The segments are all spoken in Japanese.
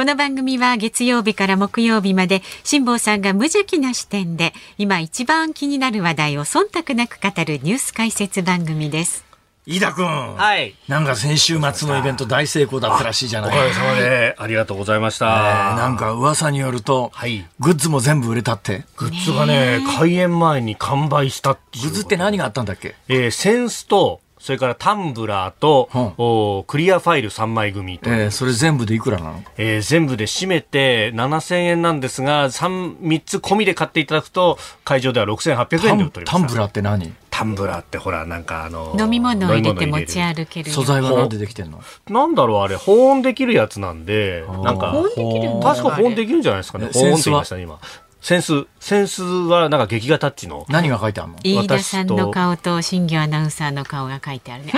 この番組は月曜日から木曜日まで辛坊さんが無邪気な視点で今一番気になる話題を忖度なく語るニュース解説番組です。飯田君、はい、なんか先週末のイベント大成功だったらしいじゃないおかげさまでありがとうござい。ました、えー、なんか噂によると、はい、グッズも全部売れたって。グッズがね開演前に完売したグッズって何があったんだっけ、えー、センスとそれからタンブラーと、うん、おクリアファイル3枚組と、えー、それ全部でいくらなの、えー、全部で締めて7000円なんですが 3, 3つ込みで買っていただくと会場では6800円で売っております。タンブラーって何？タンブラーってほらなんかあの飲み物を入れて持ち歩ける素材は何でできてんの？なんだろうあれ保温できるやつなんでなんか保温できる確か保温できるんじゃないですかね。保温って言いましたね今センス、センスはなんか劇画タッチの？何が書いてあるの？飯田さんの顔と新業アナウンサーの顔が書いてあるね。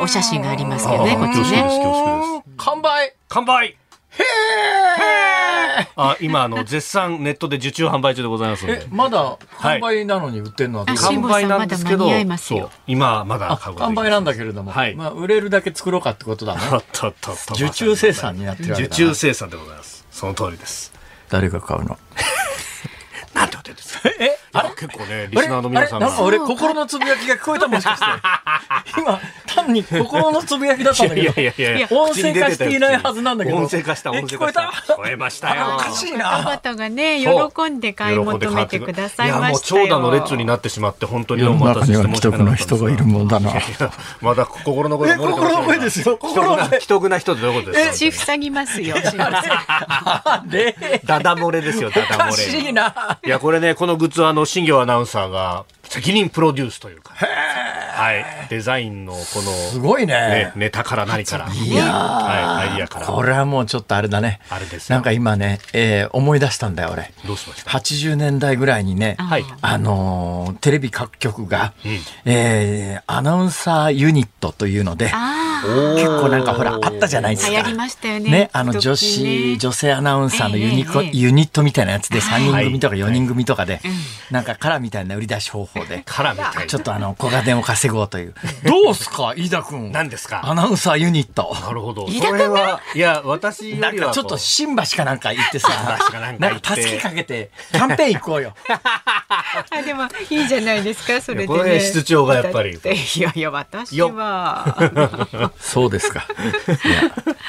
お写真がありますけどね、こっちね。完売。完売。へえあ今あの 絶賛ネットで受注販売中でございますので。まだ完売なのに売ってるのは、はい、完売なんですけど。今まだ完売なんだけれども、はい、まあ、売れるだけ作ろうかってことだね。受注生産になってる受注生産でございます。その通りです誰が買うの？なんてことです え？あれ？結構ね、リスナーの皆さんなんか俺、心のつぶやきが聞こえたもしかして。今、単に心のつぶやきだったんだけど。いやいやいや音声化していないはずなんだけど。音声化した、音声化した。聞こえましたよ。おかしいな。方がね、喜んで買い求めてくださいましたよ。いや、もう長蛇の列になってしまって、本当にお待たせして申し訳な人がいるもんだな。まだ心の声心の声ですよ。心の声。既得な人ってどういうことですか？口塞ぎますよ。ダダ漏れですよ、ダダ漏れ。おかしいな。いや、これね、このグッズは、あの、新業アナウンサーが、責任プロデュースというか、はい、デザインのこのすごいね、ね、ネタから何から。いや、はい、アイディアから。これはもうちょっとあれだね。あれですなんか今ね、えー、思い出したんだよ俺。どうしました？80年代ぐらいにね、はい、あのー、テレビ各局が、うん、えー、アナウンサーユニットというので結構なんかほらあったじゃないですか。流行りましたよねねあの女子、ね、女性アナウンサーのユニコ、えー、ユニットみたいなやつで3人組とか4人組とかで、はい、なんかカラーみたいな売り出し方法で。カラーみたいちょっとあの小金を稼ごうという。どうすか飯田君？何ですか？アナウンサーユニット。なるほど。それはいや私なんかちょっと新橋かなんか行ってさなんか助けかけてキャンペーン行こうよ。あ でもいいじゃないですかそれで、ね、これ室長がやっぱり。いやいや私はそうですか。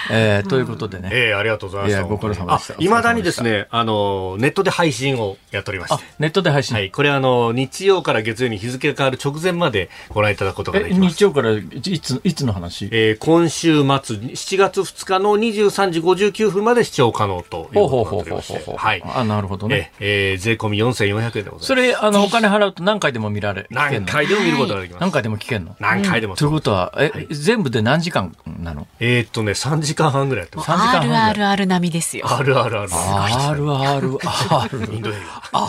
えー、ということでね、えー、ありがとうございますいやご苦労様でした。いまだにですねあのネットで配信をやっておりまして。ネットで配信？はいこれあの日曜から月曜に日付が変わる直前までご覧いただくことができます。日曜からいついつの話、えー、今週末7月2日の23時59分まで視聴可能ということになっておりまして。はい。あなるほどね、えー、税込み4400円でございます。それあのお金払うと何回でも見られ何回でも見ることができます、何回でも聞けんの？何回でも、ということはえ、全部で何時間なの？えっとね3時間半ぐらいやってます。3時間半 RRR 並みですよ。RRR RRR インド映画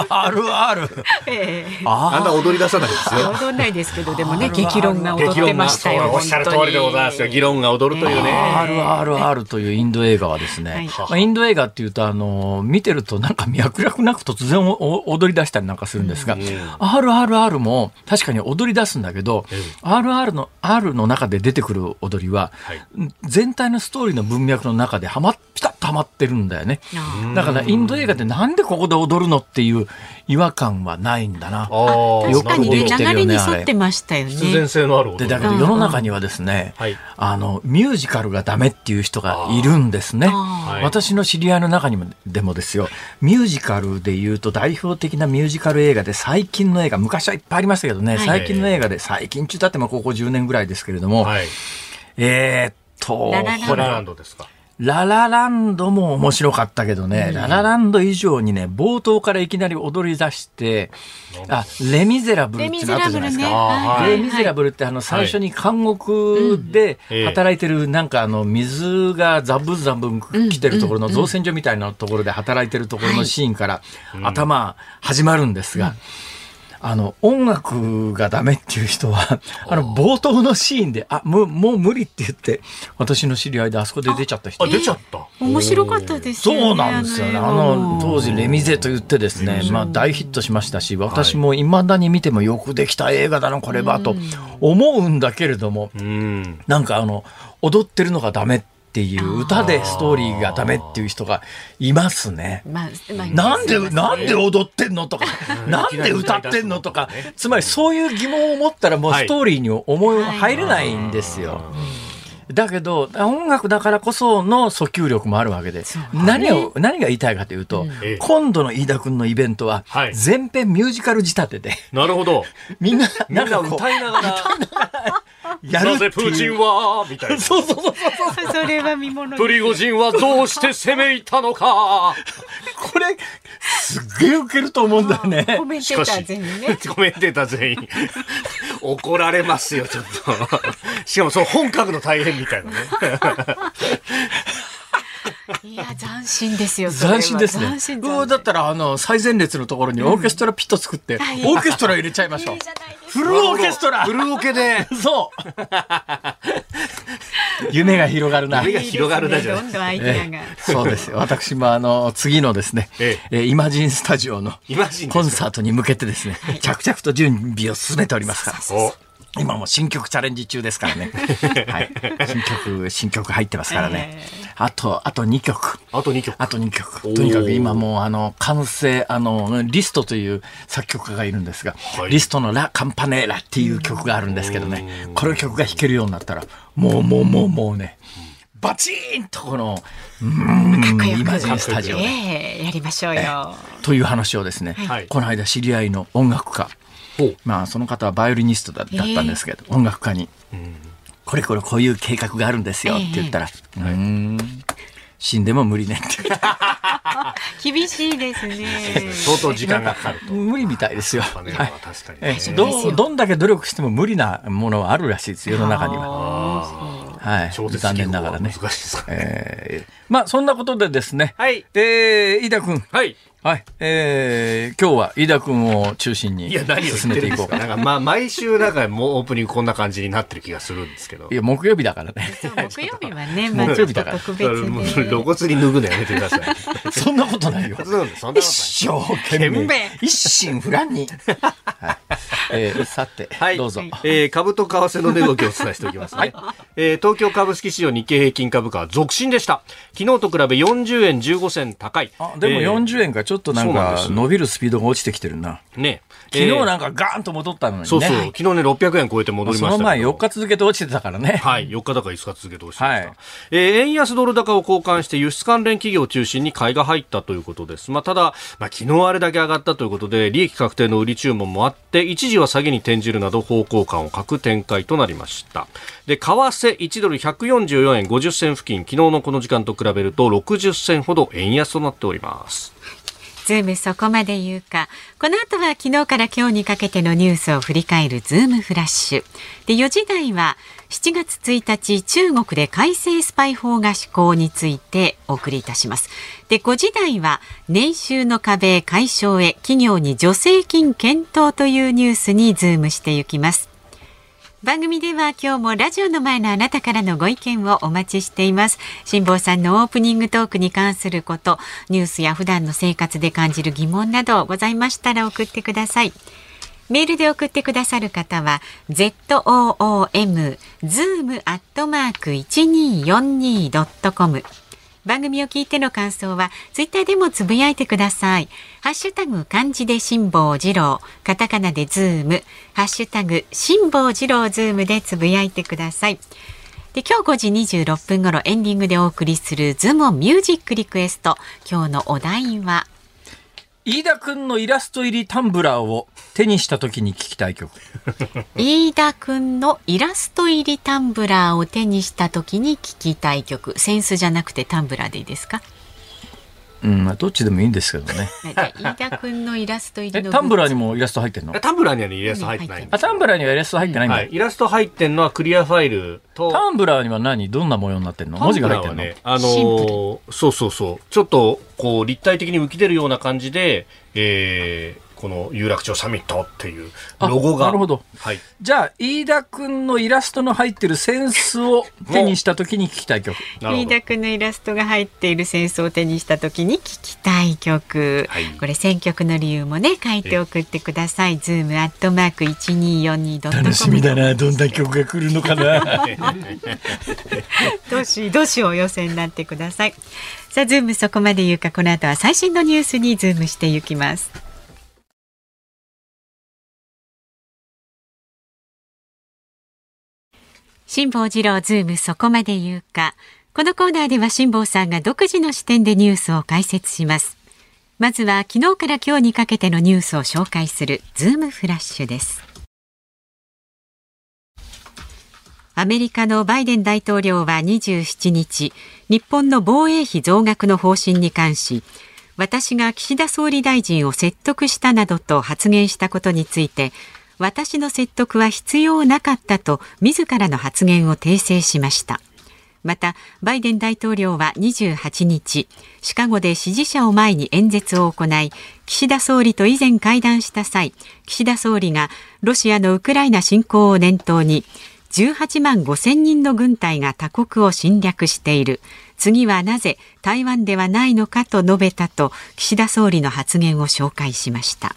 RRR ええ。あんな踊り出さないですよ。踊んないですけどでもね激論が踊ってましたよおっしゃる通りでございますよ。議論が踊るというね。RRR というインド映画はですね、まあ、インド映画っていうとあの見てるとなんか脈絡なく突然踊り出したりなんかするんですが、RRR も確かに踊り出すんだけど、RR の R の中で出てくる踊りは、全体のストーリーの文脈の中ではまピタッとはまってるんだよね。だからインド映画でなんでここで踊るのっていう違和感はないんだな。よくできてるよねあれってましたよね。必然性のあるでだけど世の中にはですね、あのミュージカルがダメっていう人がいるんですね。私の知り合いの中にもでもですよ。ミュージカルでいうと代表的なミュージカル映画で最近の映画昔はいっぱいありましたけどね、最近の映画で最近中だってもここ10年ぐらいですけれども、はい、えー、っとララランドですかララランドも面白かったけどね、うん、ララランド以上にね、冒頭からいきなり踊り出して、あ、レミゼラブルってのあったじゃないですか。レミゼラブルってあの最初に監獄で働いてるなんかあの水がザブザブ来てるところの造船所みたいなところで働いてるところのシーンから頭始まるんですが、あの、音楽がダメっていう人は、あの、冒頭のシーンで、あ、もう、もう無理って言って、私の知り合いであそこで出ちゃった人。あ、出ちゃった面白かったですよね。そうなんですよね。あの、当時、レミゼと言ってですね、まあ、大ヒットしましたし、私も未だに見てもよくできた映画だな、これは、と思うんだけれども、なんかあの、踊ってるのがダメって、っていう歌でストーリーがダメっていう人がいますね。まあまあ、なんで、なんで踊ってんのとか、なんで歌ってんのとか、つまりそういう疑問を持ったらもうストーリーに思い入れないんですよ。だけど音楽だからこその訴求力もあるわけで、何を何が言いたいかというと、うん、今度の飯田君のイベントは全編ミュージカル仕立てで、なるほど。みんななんか歌いながら やるなぜプーチンはみたいな。そうそうそうそう。それは見物プリゴジンはどうして攻め入ったのか。これ、すっげえウケると思うんだよね。コメンテーター全員ね。コメンテーター全員。怒られますよ、ちょっと。しかもその本格の大変みたいなね。いや斬新ですよ。斬新ですね。うだったらあの最前列のところにオーケストラピット作って、オーケストラ入れちゃいましょう。フルオーケストラ。フルオケで。そう。夢が広がるな。夢が広がるなじゃどんどんアイデアが。そうですよ。私もあの次のですね、ええイマジンスタジオのコンサートに向けてですね、着々と準備を進めておりますから。今も新曲チャレンジ中ですからね。はい。新曲、新曲入ってますからね。あと、あと2曲。あと2曲。あと2曲。とにかく今もう、あの、完成、あの、リストという作曲家がいるんですが、はい、リストのラ・カンパネーラっていう曲があるんですけどね、この曲が弾けるようになったら、もう、もう、もう、もうね、バチーンとこの、うん、イマジンスタジオで、えー、やりましょうよ。という話をですね、はい、この間知り合いの音楽家、まあ、その方はバイオリニストだったんですけど、えー、音楽家に、これこれこういう計画があるんですよって言ったら、えー、うん。死んでも無理ねって。厳しいですね。相当時間がかかると。無理みたいですよ。はい、ど。どんだけ努力しても無理なものはあるらしいです世の中には。はい、残念ながらね。難しいですか、えー、まあそんなことでですね。はい。えー、飯田君。はい。はい。えー、今日は飯田君を中心に進めていこうか。なんかまあ毎週なんかもうオープニングこんな感じになってる気がするんですけど。いや、木曜日だからね。木曜日はね、まあちょっと特別で。露骨に脱ぐのやめてください。そんなことないよ。一生懸命。一心不乱に。はいえー、さて、はい、どうぞ。えー、株と為替の値動きをお伝えしておきますね。はい、えー、東京株式市場日経平均株価は続伸でした。昨日と比べ40円15銭高い。あ、でも40円がちょっとなんか伸びるスピードが落ちてきてるな。ね。昨日なんかガーンと戻ったのにね。そうそう。昨日ね、600円超えて戻りましたその前4日続けて落ちてたからね。はい。4日だか5日続けて落ちてました。はい、えー、円安ドル高を交換して輸出関連企業を中心に買いが入ったということです。まあ、ただ、まあ、昨日あれだけ上がったということで、利益確定の売り注文もあって、一時は下げに転じるなど方向感を欠く展開となりました。で、為替1ドル144円50銭付近、昨日のこの時間と比べると60銭ほど円安となっております。ズームそこまで言うか。この後は昨日から今日にかけてのニュースを振り返るズームフラッシュ。で、4時台は7月1日中国で改正スパイ法が施行についてお送りいたします。で、5時台は年収の壁解消へ企業に助成金検討というニュースにズームしていきます。番組では今日もラジオの前のあなたからのご意見をお待ちしています。辛坊さんのオープニングトークに関することニュースや普段の生活で感じる疑問などございましたら送ってください。メールで送ってくださる方は zoom zoom アットマーク 1242.com 番組を聞いての感想はツイッターでもつぶやいてください。ハッシュタグ漢字で辛坊治郎、カタカナでズーム、ハッシュタグ辛坊治郎ズームでつぶやいてください。で今日5時26分頃エンディングでお送りするズームミュージックリクエスト。今日のお題は？飯田くんのイラスト入りタンブラーを手にした時に聞きたい曲。飯田くんのイラスト入りタンブラーを手にした時に聞きたい曲。扇子じゃなくてタンブラーでいいですか？うん、どっちでもいいんですけどね。飯田君のイラスト入りのタンブラーにもイラスト入ってんの？タンブラーにはイラスト入ってないあ、タンブラーにはイラスト入ってないんだ、はい、イラスト入ってんのはクリアファイルと。タンブラーには何どんな模様になってんの？文字が入ってんの？ね、あのー、そうそうそう。ちょっと、こう、立体的に浮き出るような感じで、えー、この有楽町サミットっていうロゴが。なるほど。はい。じゃあ、飯田君のイラストの入ってる扇子を手にした時に聞きたい曲。飯田君のイラストが入っている扇子を手にした時に聞きたい曲。はい、これ選曲の理由もね、書いて送ってください。ズームアットマーク一二四二ドット楽しみだな。どんな曲が来るのかな。どしどしお寄せになってください。さあ、ズームそこまで言うか、この後は最新のニュースにズームしていきます。辛坊治郎ズームそこまで言うか。このコーナーでは辛坊さんが独自の視点でニュースを解説します。まずは昨日から今日にかけてのニュースを紹介するズームフラッシュです。アメリカのバイデン大統領は27日、日本の防衛費増額の方針に関し、私が岸田総理大臣を説得したなどと発言したことについて、私の説得は必要なかったと自らの発言を訂正しましたまたバイデン大統領は28日シカゴで支持者を前に演説を行い岸田総理と以前会談した際岸田総理がロシアのウクライナ侵攻を念頭に18万5千人の軍隊が他国を侵略している次はなぜ台湾ではないのかと述べたと岸田総理の発言を紹介しました。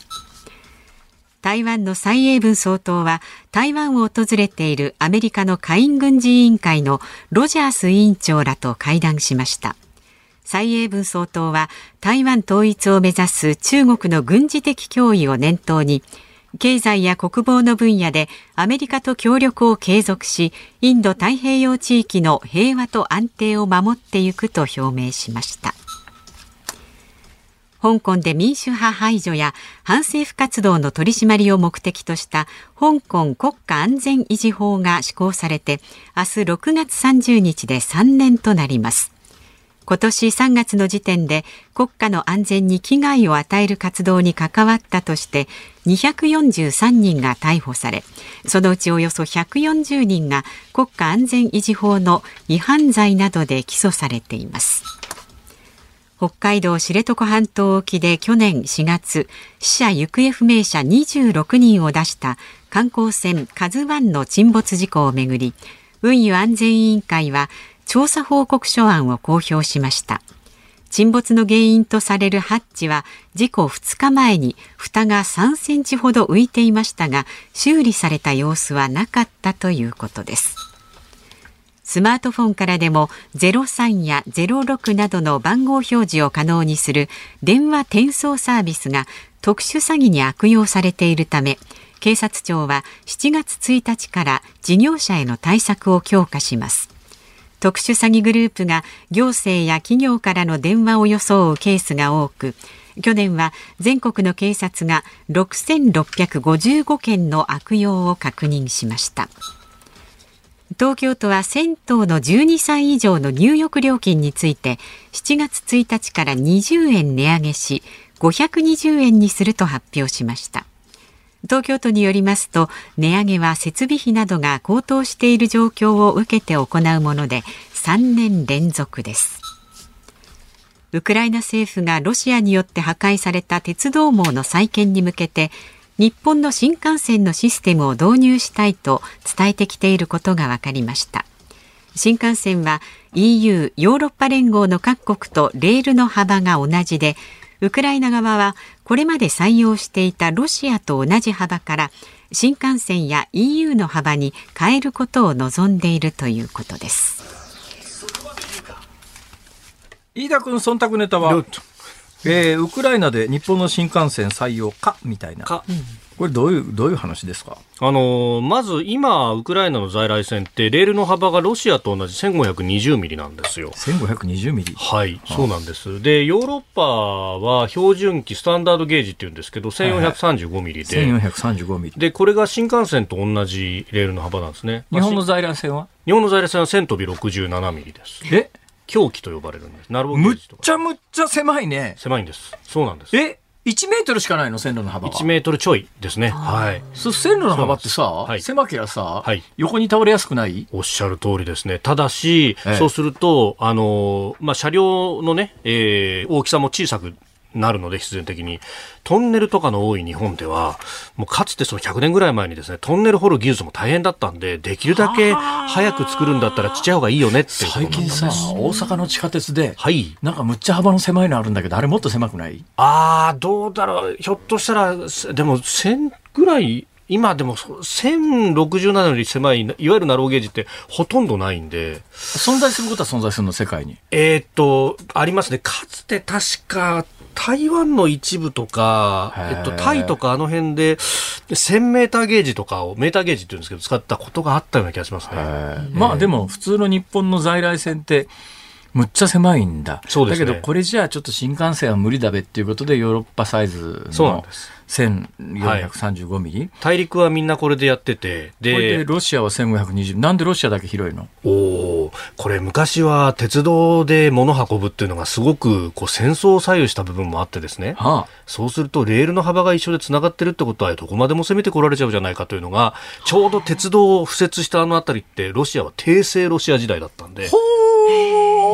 台湾の蔡英文総統は台湾を訪れているアメリカの下院軍事委員会のロジャース委員長らと会談しました。蔡英文総統は台湾統一を目指す中国の軍事的脅威を念頭に経済や国防の分野でアメリカと協力を継続しインド太平洋地域の平和と安定を守っていくと表明しました。香港で民主派排除や反政府活動の取り締まりを目的とした香港国家安全維持法が施行されて明日6月30日で3年となります。今年3月の時点で国家の安全に危害を与える活動に関わったとして243人が逮捕されそのうちおよそ140人が国家安全維持法の違反罪などで起訴されています。北海道知床半島沖で去年4月死者行方不明者26人を出した観光船カズワンの沈没事故をめぐり運輸安全委員会は調査報告書案を公表しました。沈没の原因とされるハッチは事故2日前に蓋が3センチほど浮いていましたが修理された様子はなかったということです。スマートフォンからでも03や06などの番号表示を可能にする電話転送サービスが特殊詐欺に悪用されているため警察庁は7月1日から事業者への対策を強化します特殊詐欺グループが行政や企業からの電話を装うケースが多く去年は全国の警察が6655件の悪用を確認しました。東京都は銭湯の12歳以上の入浴料金について7月1日から20円値上げし520円にすると発表しました。東京都によりますと値上げは設備費などが高騰している状況を受けて行うもので3年連続です。ウクライナ政府がロシアによって破壊された鉄道網の再建に向けて日本の新幹線のシステムを導入したいと伝えてきていることが分かりました。新幹線は EU ヨーロッパ連合の各国とレールの幅が同じでウクライナ側はこれまで採用していたロシアと同じ幅から新幹線や EU の幅に変えることを望んでいるということです。飯田君忖度ネタは？えー、ウクライナで日本の新幹線採用かみたいな。か。これどういう、どういう話ですか？あのまず今、ウクライナの在来線って、レールの幅がロシアと同じ1520ミリなんですよ。1520ミリはい、そうなんです。で、ヨーロッパは標準機、スタンダードゲージっていうんですけど、1435ミリで。はいはい、1435ミリ。で、これが新幹線と同じレールの幅なんですね。日本の在来線は？日本の在来線は1000飛び67ミリです。え？狂気と呼ばれるんです。なるほど。むっちゃむっちゃ狭いね。狭いんです。そうなんです。え1メートルしかないの？線路の幅は？1メートルちょいですね。はい。線路の幅ってさ、はい、狭けりゃさ、はい、横に倒れやすくない？おっしゃる通りですね。ただし、ええ、そうすると、あの、まあ、車両のね、えー、大きさも小さくなるので、必然的に。トンネルとかの多い日本では、もうかつてその100年ぐらい前にですね、トンネル掘る技術も大変だったんで、できるだけ早く作るんだったらちっちゃい方がいいよねって最近さ、大阪の地下鉄で、はい。なんかむっちゃ幅の狭いのあるんだけど、あれもっと狭くない？ああ、どうだろう。ひょっとしたら、でも1000ぐらい今でも1067より狭い、いわゆるナローゲージってほとんどないんで。存在することは存在するの、世界に。えー、っと、ありますね。かつて確か台湾の一部とか、えっと、タイとかあの辺で、1000メーターゲージとかを、メーターゲージって言うんですけど、使ったことがあったような気がしますね。まあでも、普通の日本の在来線って、むっちゃ狭いんだ。そうですね。だけど、これじゃあちょっと新幹線は無理だべっていうことで、ヨーロッパサイズの。そうなんです。1435ミリ、はい、大陸はみんなこれでやってて、で、これでロシアは1520なんでロシアだけ広いの？おおこれ昔は鉄道で物運ぶっていうのがすごくこう戦争を左右した部分もあってですね、はあ、そうするとレールの幅が一緒でつながってるってことはどこまでも攻めてこられちゃうじゃないかというのが、ちょうど鉄道を敷設したあの辺りってロシアは帝政ロシア時代だったんで。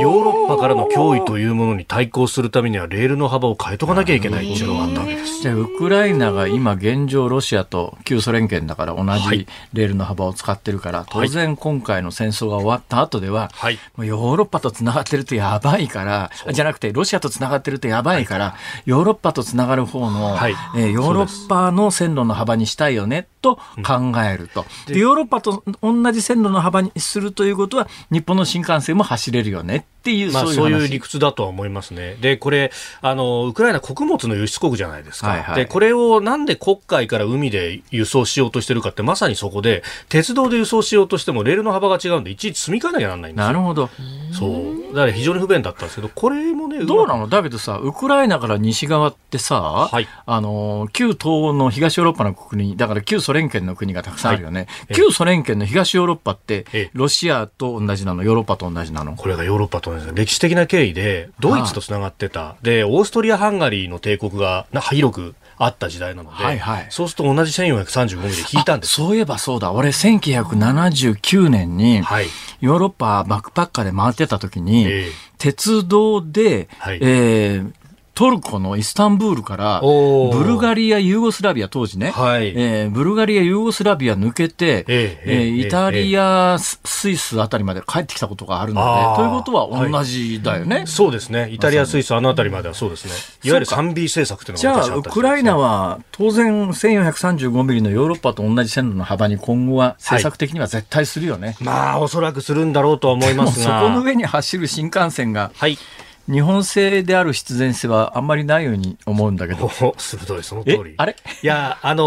ヨーロッパからの脅威というものに対抗するためにはレールの幅を変えとかなきゃいけないっていうのがあったわけです。じゃあウクライナが今現状ロシアと旧ソ連圏だから同じレールの幅を使ってるから、当然今回の戦争が終わった後では、ヨーロッパとつながってるとやばいから、じゃなくてロシアとつながってるとやばいから、ヨーロッパとつながる方の、はい、えー、ヨーロッパの線路の幅にしたいよねと考えると、うん、でヨーロッパと同じ線路の幅にするということは日本の新幹線も走れるよねっていう、まあ、そういう理屈だとは思いますね。で、これ、あの、ウクライナ穀物の輸出国じゃないですか。はいはい、で、これをなんで黒海から海で輸送しようとしてるかって、まさにそこで、鉄道で輸送しようとしても、レールの幅が違うんで、いちいち積み替えなきゃならないんですよ。なるほど。そう。だから非常に不便だったんですけど、これもね、どうなの？だけどさ、ウクライナから西側ってさ、はい、あの、旧東欧の東ヨーロッパの国、だから旧ソ連圏の国がたくさんあるよね。はい、旧ソ連圏の東ヨーロッパって、ロシアと同じなの、ヨーロッパと同じなの？これがヨーロッパと同じ歴史的な経緯で、ドイツとつながってた。で、オーストリア・ハンガリーの帝国が広くあった時代なので、はいはい、そうすると同じ1435ミリで引いたんです。そういえばそうだ、俺1979年に、ヨーロッパバックパッカーで回ってた時に、えー、鉄道で、はい、えー、トルコのイスタンブールから、ブルガリア、ユーゴスラビア、当時ね、はい、えー、ブルガリア、ユーゴスラビア抜けて、えー、えー、イタリア、スイスあたりまで帰ってきたことがあるので、ということは同じだよね、はい、そうですね。イタリア、スイス、あのあたりまではそうですね。いわゆる 3B 政策というのがじゃあ、ウクライナは当然1435ミリのヨーロッパと同じ線路の幅に今後は政策的には絶対するよね。はい、まあ、おそらくするんだろうとは思いますが。そこの上に走る新幹線が、はい。日本製である必然性はあんまりないように思うんだけど。鋭い、その通り。あれ？いや、あの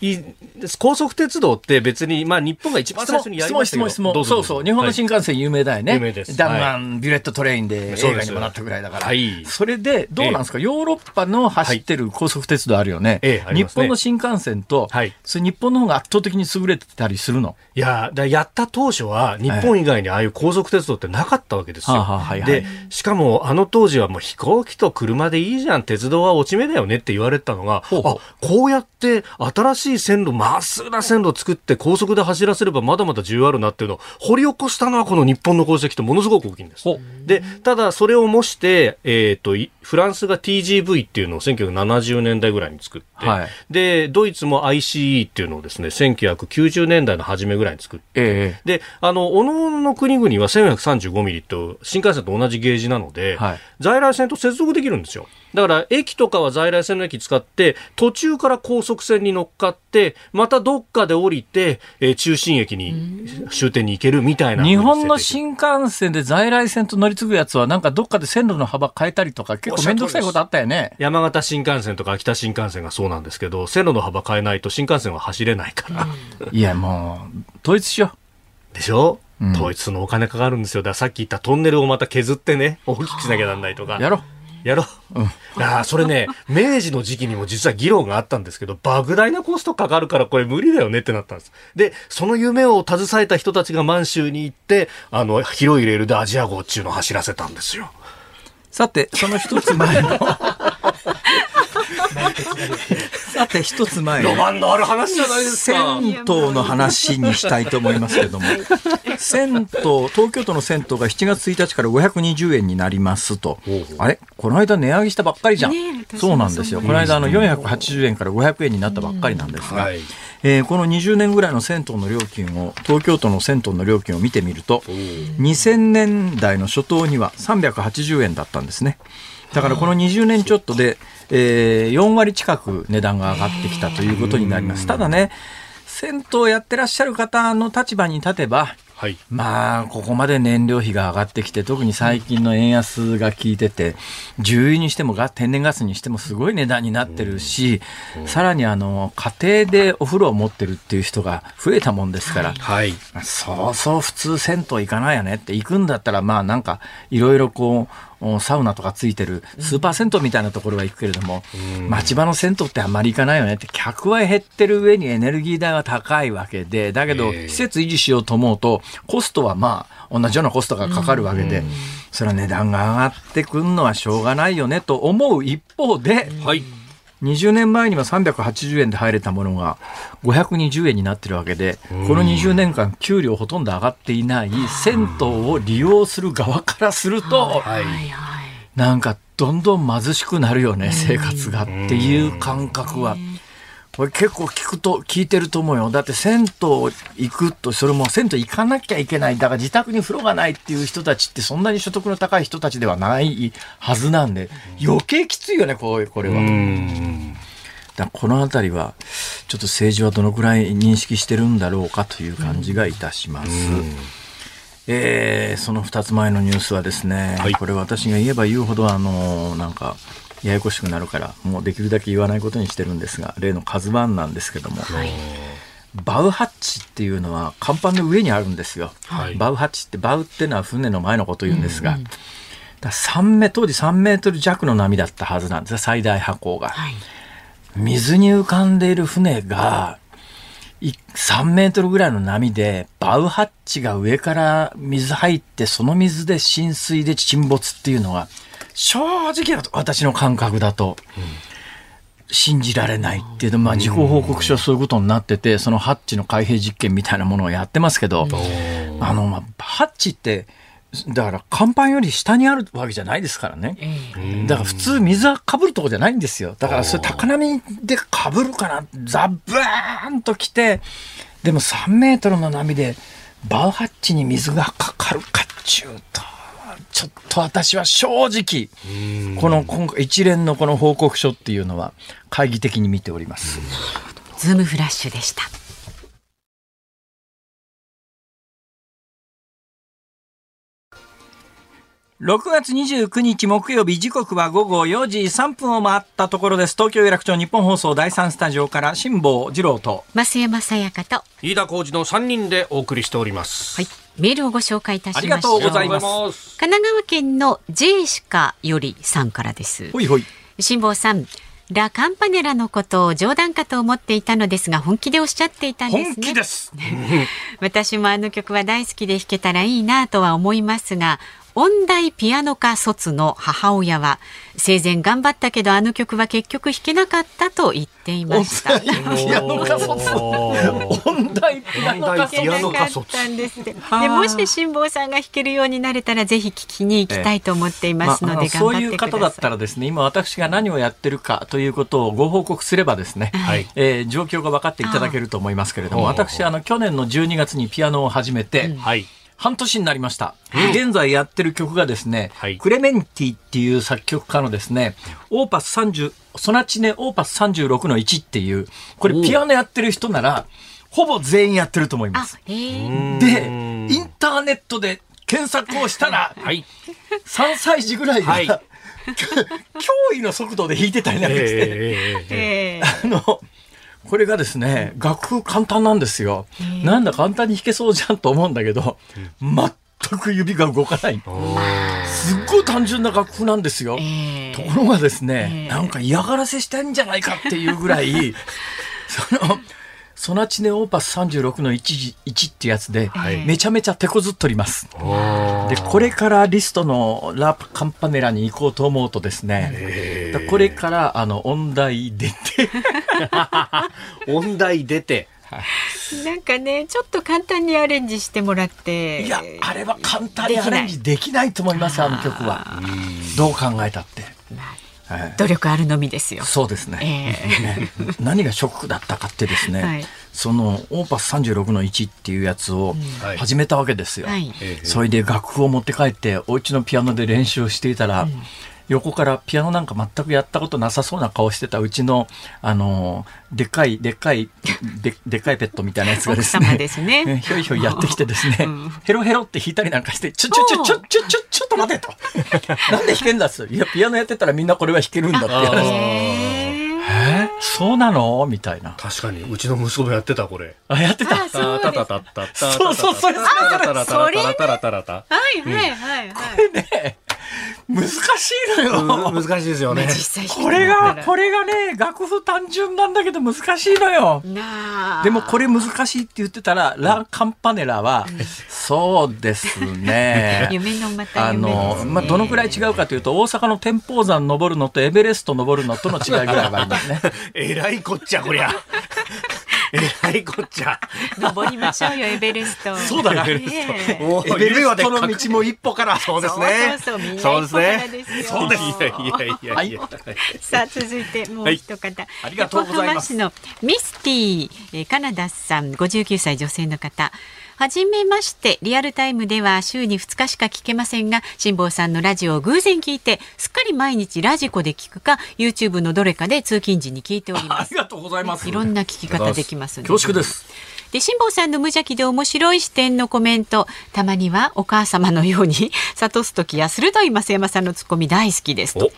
ー、高速鉄道って別に、まあ日本が一番最初にやりましたけど質問、質問、そうそう。日本の新幹線有名だよね。有名です。ダンマン、ビュレットトレインで映画にもなったぐらいだから。はい。それで、どうなんですか、ヨーロッパの走ってる高速鉄道あるよね。ええ、日本の新幹線と、はい。それ日本の方が圧倒的に優れてたりするの？いや、だやった当初は日本以外にああいう高速鉄道ってなかったわけですよ。で、しかもあの当時はもう飛行機と車でいいじゃん、鉄道は落ち目だよねって言われたのが、ほうほうあ、こうやって新しい線路、まっすぐな線路を作って高速で走らせればまだまだ需要あるなっていうのを掘り起こしたのはこの日本の功績ってものすごく大きいんです。で、ただそれを模して、えっ、ー、と、フランスが TGV っていうのを1970年代ぐらいに作って、はい、で、ドイツも ICE っていうのをですね、1990年代の初めぐらいに作って、えー、で、あの、おのの国々は1435ミリと新幹線と同じゲージなので、はい、在来線と接続できるんですよ。だから駅とかは在来線の駅使って途中から高速線に乗っかってまたどっかで降りて、えー、中心駅に終点に行けるみたいな日本の新幹線で在来線と乗り継ぐやつはなんかどっかで線路の幅変えたりとか結構面倒くさいことあったよね。山形新幹線とか秋田新幹線がそうなんですけど線路の幅変えないと新幹線は走れないから、いやもう統一しよう。でしょ？うん、統一のお金かかるんですよ。だからさっき言ったトンネルをまた削ってね、大きくしなきゃなんないとか。やろう。やろう。うん、あそれね、明治の時期にも実は議論があったんですけど、莫大なコストかかるからこれ無理だよねってなったんです。で、その夢を携えた人たちが満州に行って、あの、広いレールでアジア号っていうのを走らせたんですよ。さて、その一つ前の さて一つ前。ロマンのある話じゃないですか。銭湯の話にしたいと思いますけれども。銭湯東京都の銭湯が7月1日から520円になりますと。あれ？この間値上げしたばっかりじゃん、ね、そうなんですよ。この間あの480円から500円になったばっかりなんですが、はい、えー、この20年ぐらいの銭湯の料金を東京都の銭湯の料金を見てみると2000年代の初頭には380円だったんですね。だからこの20年ちょっとでえー、4割近く値段が上がってきたということになります。ただね、銭湯やってらっしゃる方の立場に立てば、はい、まあ、ここまで燃料費が上がってきて、特に最近の円安が効いてて、重油にしても天然ガスにしてもすごい値段になってるし、さらにあの、家庭でお風呂を持ってるっていう人が増えたもんですから、はい、そうそう普通銭湯行かないよねって行くんだったら、まあなんか、いろいろこう、サウナとかついてるスーパー銭湯みたいなところは行くけれども、町場の銭湯ってあんまり行かないよねって客は減ってる上にエネルギー代は高いわけでだけど施設維持しようと思うとコストはまあ同じようなコストがかかるわけで、それは値段が上がってくるのはしょうがないよねと思う一方で、はい20年前には380円で入れたものが520円になってるわけで、この20年間、給料ほとんど上がっていない銭湯を利用する側からすると、なんかどんどん貧しくなるよね、生活がっていう感覚は。これ結構聞くと、聞いてると思うよ。だって銭湯行くと、それも銭湯行かなきゃいけない。だから自宅に風呂がないっていう人たちってそんなに所得の高い人たちではないはずなんで、余計きついよね、こうこれは。だこの辺りは、ちょっと政治はどのくらい認識してるんだろうかという感じがいたします。えー、その2つ前のニュースはですね、はい、これ私が言えば言うほど、あの、なんか、ややこしくなるからもうできるだけ言わないことにしてるんですが例の「カズワンなんですけども、はい、バウハッチっていうのは甲板の上にあるんですよ、はい、バウハッチってバウっていうのは船の前のことを言うんですが、うん。うん、だ3メ当時3メートル弱の波だったはずなんです最大波高が、はい、水に浮かんでいる船が3メートルぐらいの波でバウハッチが上から水入ってその水で浸水で沈没っていうのは正直私の感覚だと、信じられないっていうと、まあ、事故報告書はそういうことになってて、そのハッチの開閉実験みたいなものをやってますけど、あの、まあ、ハッチって、だから甲板より下にあるわけじゃないですからね。だから普通水はかぶるとこじゃないんですよ。だからそれ高波でかぶるかな、ザブーンと来て、でも3メートルの波でバウハッチに水がかかるかっちゅうと。ちょっと私は正直、この今回一連のこの報告書っていうのは懐疑的に見ております。ズームフラッシュでした。6月29日木曜日時刻は午後4時3分を回ったところです。東京有楽町日本放送第三スタジオから辛坊治郎と増山さやかと飯田浩二の3人でお送りしております。はい。メールをご紹介いたしましありがとうございます。神奈川県のジェイシカよりさんからです。ほいほい。辛坊さんラカンパネラのことを冗談かと思っていたのですが本気でおっしゃっていたんですね。私もあの曲は大好きで弾けたらいいなとは思いますが音大ピアノ科卒の母親は生前頑張ったけどあの曲は結局弾けなかったと言っていました。ピアノ科卒。音大ピアノ科卒。でもし辛坊さんが弾けるようになれたらぜひ聞きに行きたいと思っていますので、ええまあ、そういう方だったらですね今私が何をやってるかということをご報告すればですね、はい、えー、状況が分かっていただけると思いますけれども私あの去年の12月にピアノを始めて、はい半年になりました。現在やってる曲がですね、はい、クレメンティっていう作曲家のですね、オーパス30、ソナチネオーパス36の1っていう、これピアノやってる人なら、ほぼ全員やってると思います。で、インターネットで検索をしたら、はい、3歳児ぐらいが、はい、驚異 の速度で弾いてたりなんかして、えー、あの、これがですね、楽譜簡単なんですよ。なんだ簡単に弾けそうじゃんと思うんだけど、全く指が動かない。すっごい単純な楽譜なんですよ。ところがですね、なんか嫌がらせしてんじゃないかっていうぐらい、その、ソナチネオーパス36の 1, 1ってやつで、めちゃめちゃ手こずっとります。で、これからリストのラップカンパネラに行こうと思うとですね、これからあの音大出て。音大出て。なんかねちょっと簡単にアレンジしてもらって。いやあれは簡単にアレンジできないと思いますあの曲は。どう考えたって。努力あるのみですよ。そうですね。えー、何がショックだったかってですね、はい、そのオーパス36の1っていうやつを始めたわけですよ。はい、それで楽譜を持って帰ってお家のピアノで練習をしていたら、うん横からピアノなんか全くやったことなさそうな顔してたうちの、あの、でっかい、でっかい、ででっかいペットみたいなやつがですね、ですねひょいひょいやってきてですね、うん、ヘロヘロって弾いたりなんかして、ちょちょちょちょちょちょちょっと待てと。なんで弾けんだっついや、ピアノやってたらみんなこれは弾けるんだって話。え？そうなの？みたいな。確かに、うちの息子もやってた、これ。あ、やってた？あそうたたたたそうそう、それ、それ、それ、それ。はいはいはい。これね、難しいのよ。難しいですよね。これが、これがね、楽譜単純なんだけど難しいのよ。でもこれ難しいって言ってたら、ラ・カンパネラは、そうですね。夢のまたあの、まあ、どのくらい違うかというと、大阪の天保山登るのとエベレスト登るのとの違いぐらいはありますね。えらいこっちゃ、こりゃ。えらいこっちゃ。登りましょうよ、エベレスト。そうだね。エベレストの道も一歩から。そうですね。そうそうそう、そうですね。そうです。いやいやいやいや。さあ、続いてもう一方。ありがとうございます。のミスティカナダさん、59歳女性の方。はじめまして。リアルタイムでは週に2日しか聞けませんが辛坊さんのラジオを偶然聞いてすっかり毎日ラジコで聞くか YouTube のどれかで通勤時に聞いております。ありがとうございます。いろんな聞き方できます恐縮です。で辛坊さんの無邪気で面白い視点のコメント。たまにはお母様のように諭す時や鋭い増山さんのツッコミ大好きですと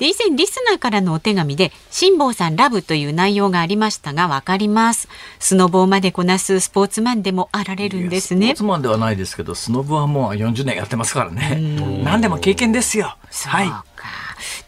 で以前リスナーからのお手紙で辛坊さんラブという内容がありましたがわかります。スノボーまでこなすスポーツマンでもあられるんですね。スポーツマンではないですけどスノボはもう40年やってますからね。何でも経験ですよ。はい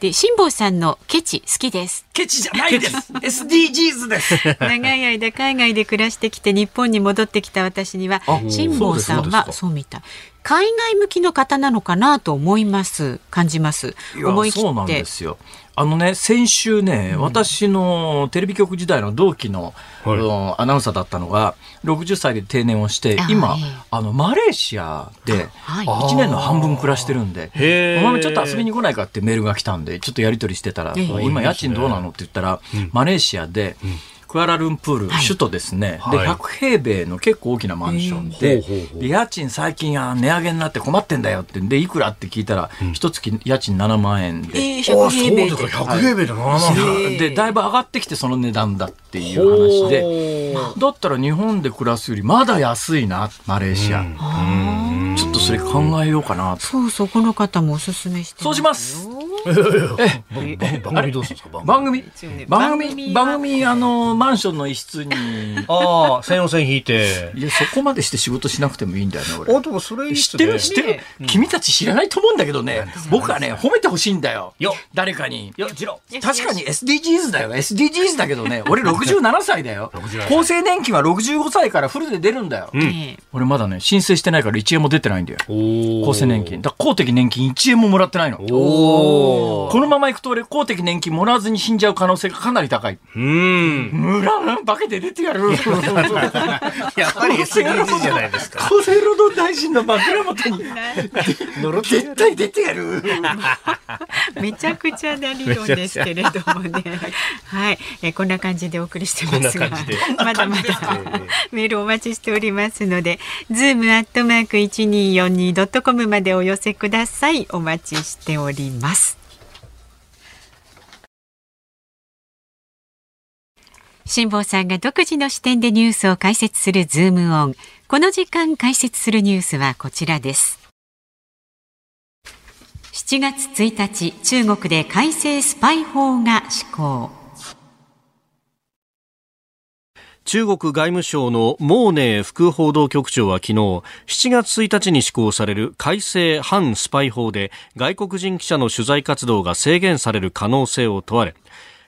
で辛坊さんのケチ好きです。ケチじゃないです。SDGs です。長い間海外で暮らしてきて日本に戻ってきた私には辛坊さんはそうみたい。海外向きの方なのかなと思います感じます。思い切って。そうなんですよあのね、先週ね、うん、私のテレビ局時代の同期の、はい、アナウンサーだったのが、60歳で定年をして、今、あの、マレーシアで、1年の半分暮らしてるんで、お前もちょっと遊びに来ないかってメールが来たんで、ちょっとやり取りしてたら、今家賃どうなのって言ったら、マレーシアで、うんクアラルンプール、首都ですね、はい、で100平米の結構大きなマンションで,、で家賃最近あ値上げになって困ってんだよってでいくらって聞いたら一、月家賃7万円で、えー、100平米で。100平米で7万円、でだいぶ上がってきてその値段だっていう話で。だったら日本で暮らすよりまだ安いなマレーシア。ちょっとそれ考えようかなそうそうこの方もおすすめしてそうしますえ番組どうするんです。か番組番組番組あのマンションの一室にああ線路線引いていやそこまでして仕事しなくてもいいんだよね俺あでもそれ知ってる知ってる、君たち知らないと思うんだけどね僕はね褒めてほしいんだよ誰かによ確かに SDGs だよ SDGs だけどね俺67歳だよ厚生年金は65歳からフルで出るんだよ、俺まだね申請してないから1円も出てないんだよ。厚生年金。だ公的年金1円ももらってないの。おこのままいくと俺公的年金もらわずに死んじゃう可能性がかなり高い。うん。村化けて出てやる。やっぱり SDGs じゃないですか。厚生労働大臣の枕元に。絶対出てやる。めちゃくちゃな理論ですけれどもね。はい、えこんな感じでお送りしてますが、まだまだメールお待ちしておりますので、ズームアットマーク一二四二ドットコムまでお寄せください。お待ちしております。辛坊さんが独自の視点でニュースを解説するズームオン。この時間解説するニュースはこちらです。7月1日、中国で改正スパイ法が施行。中国外務省のモーネー副報道局長は昨日7月1日に施行される改正反スパイ法で外国人記者の取材活動が制限される可能性を問われ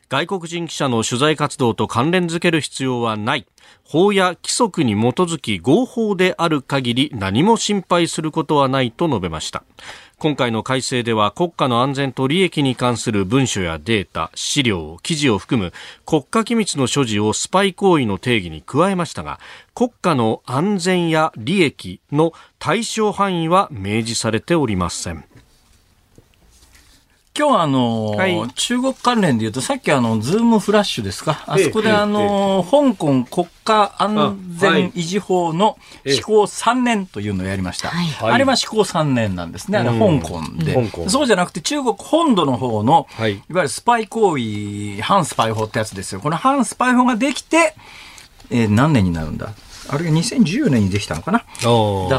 外国人記者の取材活動と関連づける必要はない。法や規則に基づき合法である限り何も心配することはないと述べました。今回の改正では国家の安全と利益に関する文書やデータ、資料、記事を含む国家機密の所持をスパイ行為の定義に加えましたが、国家の安全や利益の対象範囲は明示されておりません。今日はあの、はい、中国関連で言うと、さっきあの、ズームフラッシュですか、あそこであの、香港国家安全維持法の施行3年というのをやりました。はい、あれは施行3年なんですね、あれ香港で、うん。そうじゃなくて中国本土の方の、はい、いわゆるスパイ行為、反スパイ法ってやつですよ。この反スパイ法ができて、えー、何年になるんだ？あれが2014年にできたのかな？だ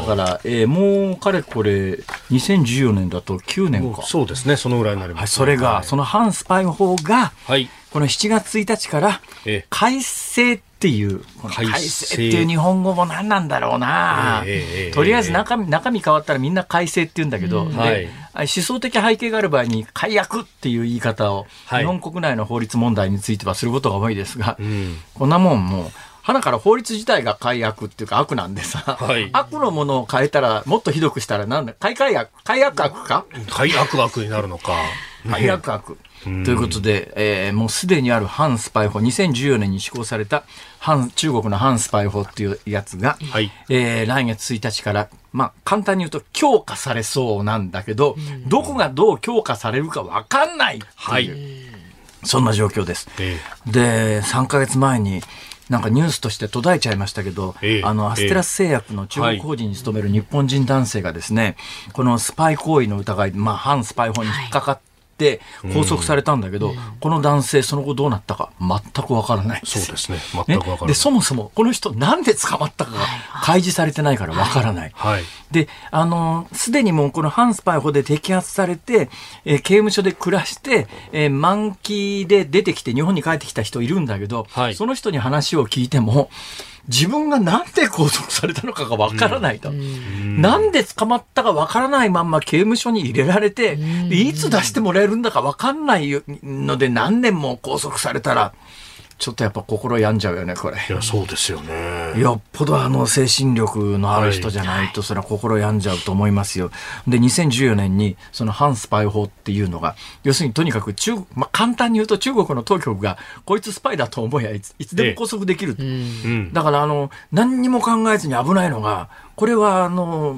から、えー、もうかれこれ、2014年だと9年か。そうですね、そのぐらいになります、ね、はい、それが、はい、その反スパイ法が、はい、この7月1日から改正っていう、この改正。っていう日本語も何なんだろうな、えー、とりあえず中身中身変わったらみんな改正って言うんだけど、はい、思想的背景がある場合に改悪っていう言い方を、日本国内の法律問題についてはすることが多いですが、うん、こんなもんもう花から法律自体が改悪っていうか悪なんでさ、はい、悪のものを変えたら、もっとひどくしたらなんだ、改改悪、改悪悪か？改悪悪になるのか。改悪悪。ということで、えー、もうすでにある反スパイ法、2014年に施行された反中国の反スパイ法っていうやつが、はい、えー、来月1日から、まあ、簡単に言うと強化されそうなんだけど、どこがどう強化されるか分かんないっていう、はい、そんな状況です。えー、で、3か月前に、なんかニュースとして途絶えちゃいましたけど、えあのアステラス製薬の中国法人に勤める日本人男性がですね、はい、このスパイ行為の疑い、まあ、反スパイ法に引っかかっって拘束されたんだけど、うん、この男性その後どうなったか全くわからない。そうですね。全くわからない、でそもそもこの人なんで捕まったかが開示されてないからわからない、はい、であのすでにもうこの反スパイ法で摘発されて、えー、刑務所で暮らして、えー、満期で出てきて日本に帰ってきた人いるんだけど、はい、その人に話を聞いても自分がなんで拘束されたのかがわからないと、うん、なんで捕まったかわからないまんま刑務所に入れられて、いつ出してもらえるんだかわかんないので何年も拘束されたら、ちょっとやっぱ心病んじゃうよね、これ。いや、そうですよね。よっぽどあの精神力のある人じゃないと、それは心病んじゃうと思いますよ。で、2014年に、その反スパイ法っていうのが、要するにとにかく中、まあ、簡単に言うと中国の当局が、こいつスパイだと思えばいついつでも拘束できる。ええ、だから、あの、何にも考えずに危ないのが、これは、あの、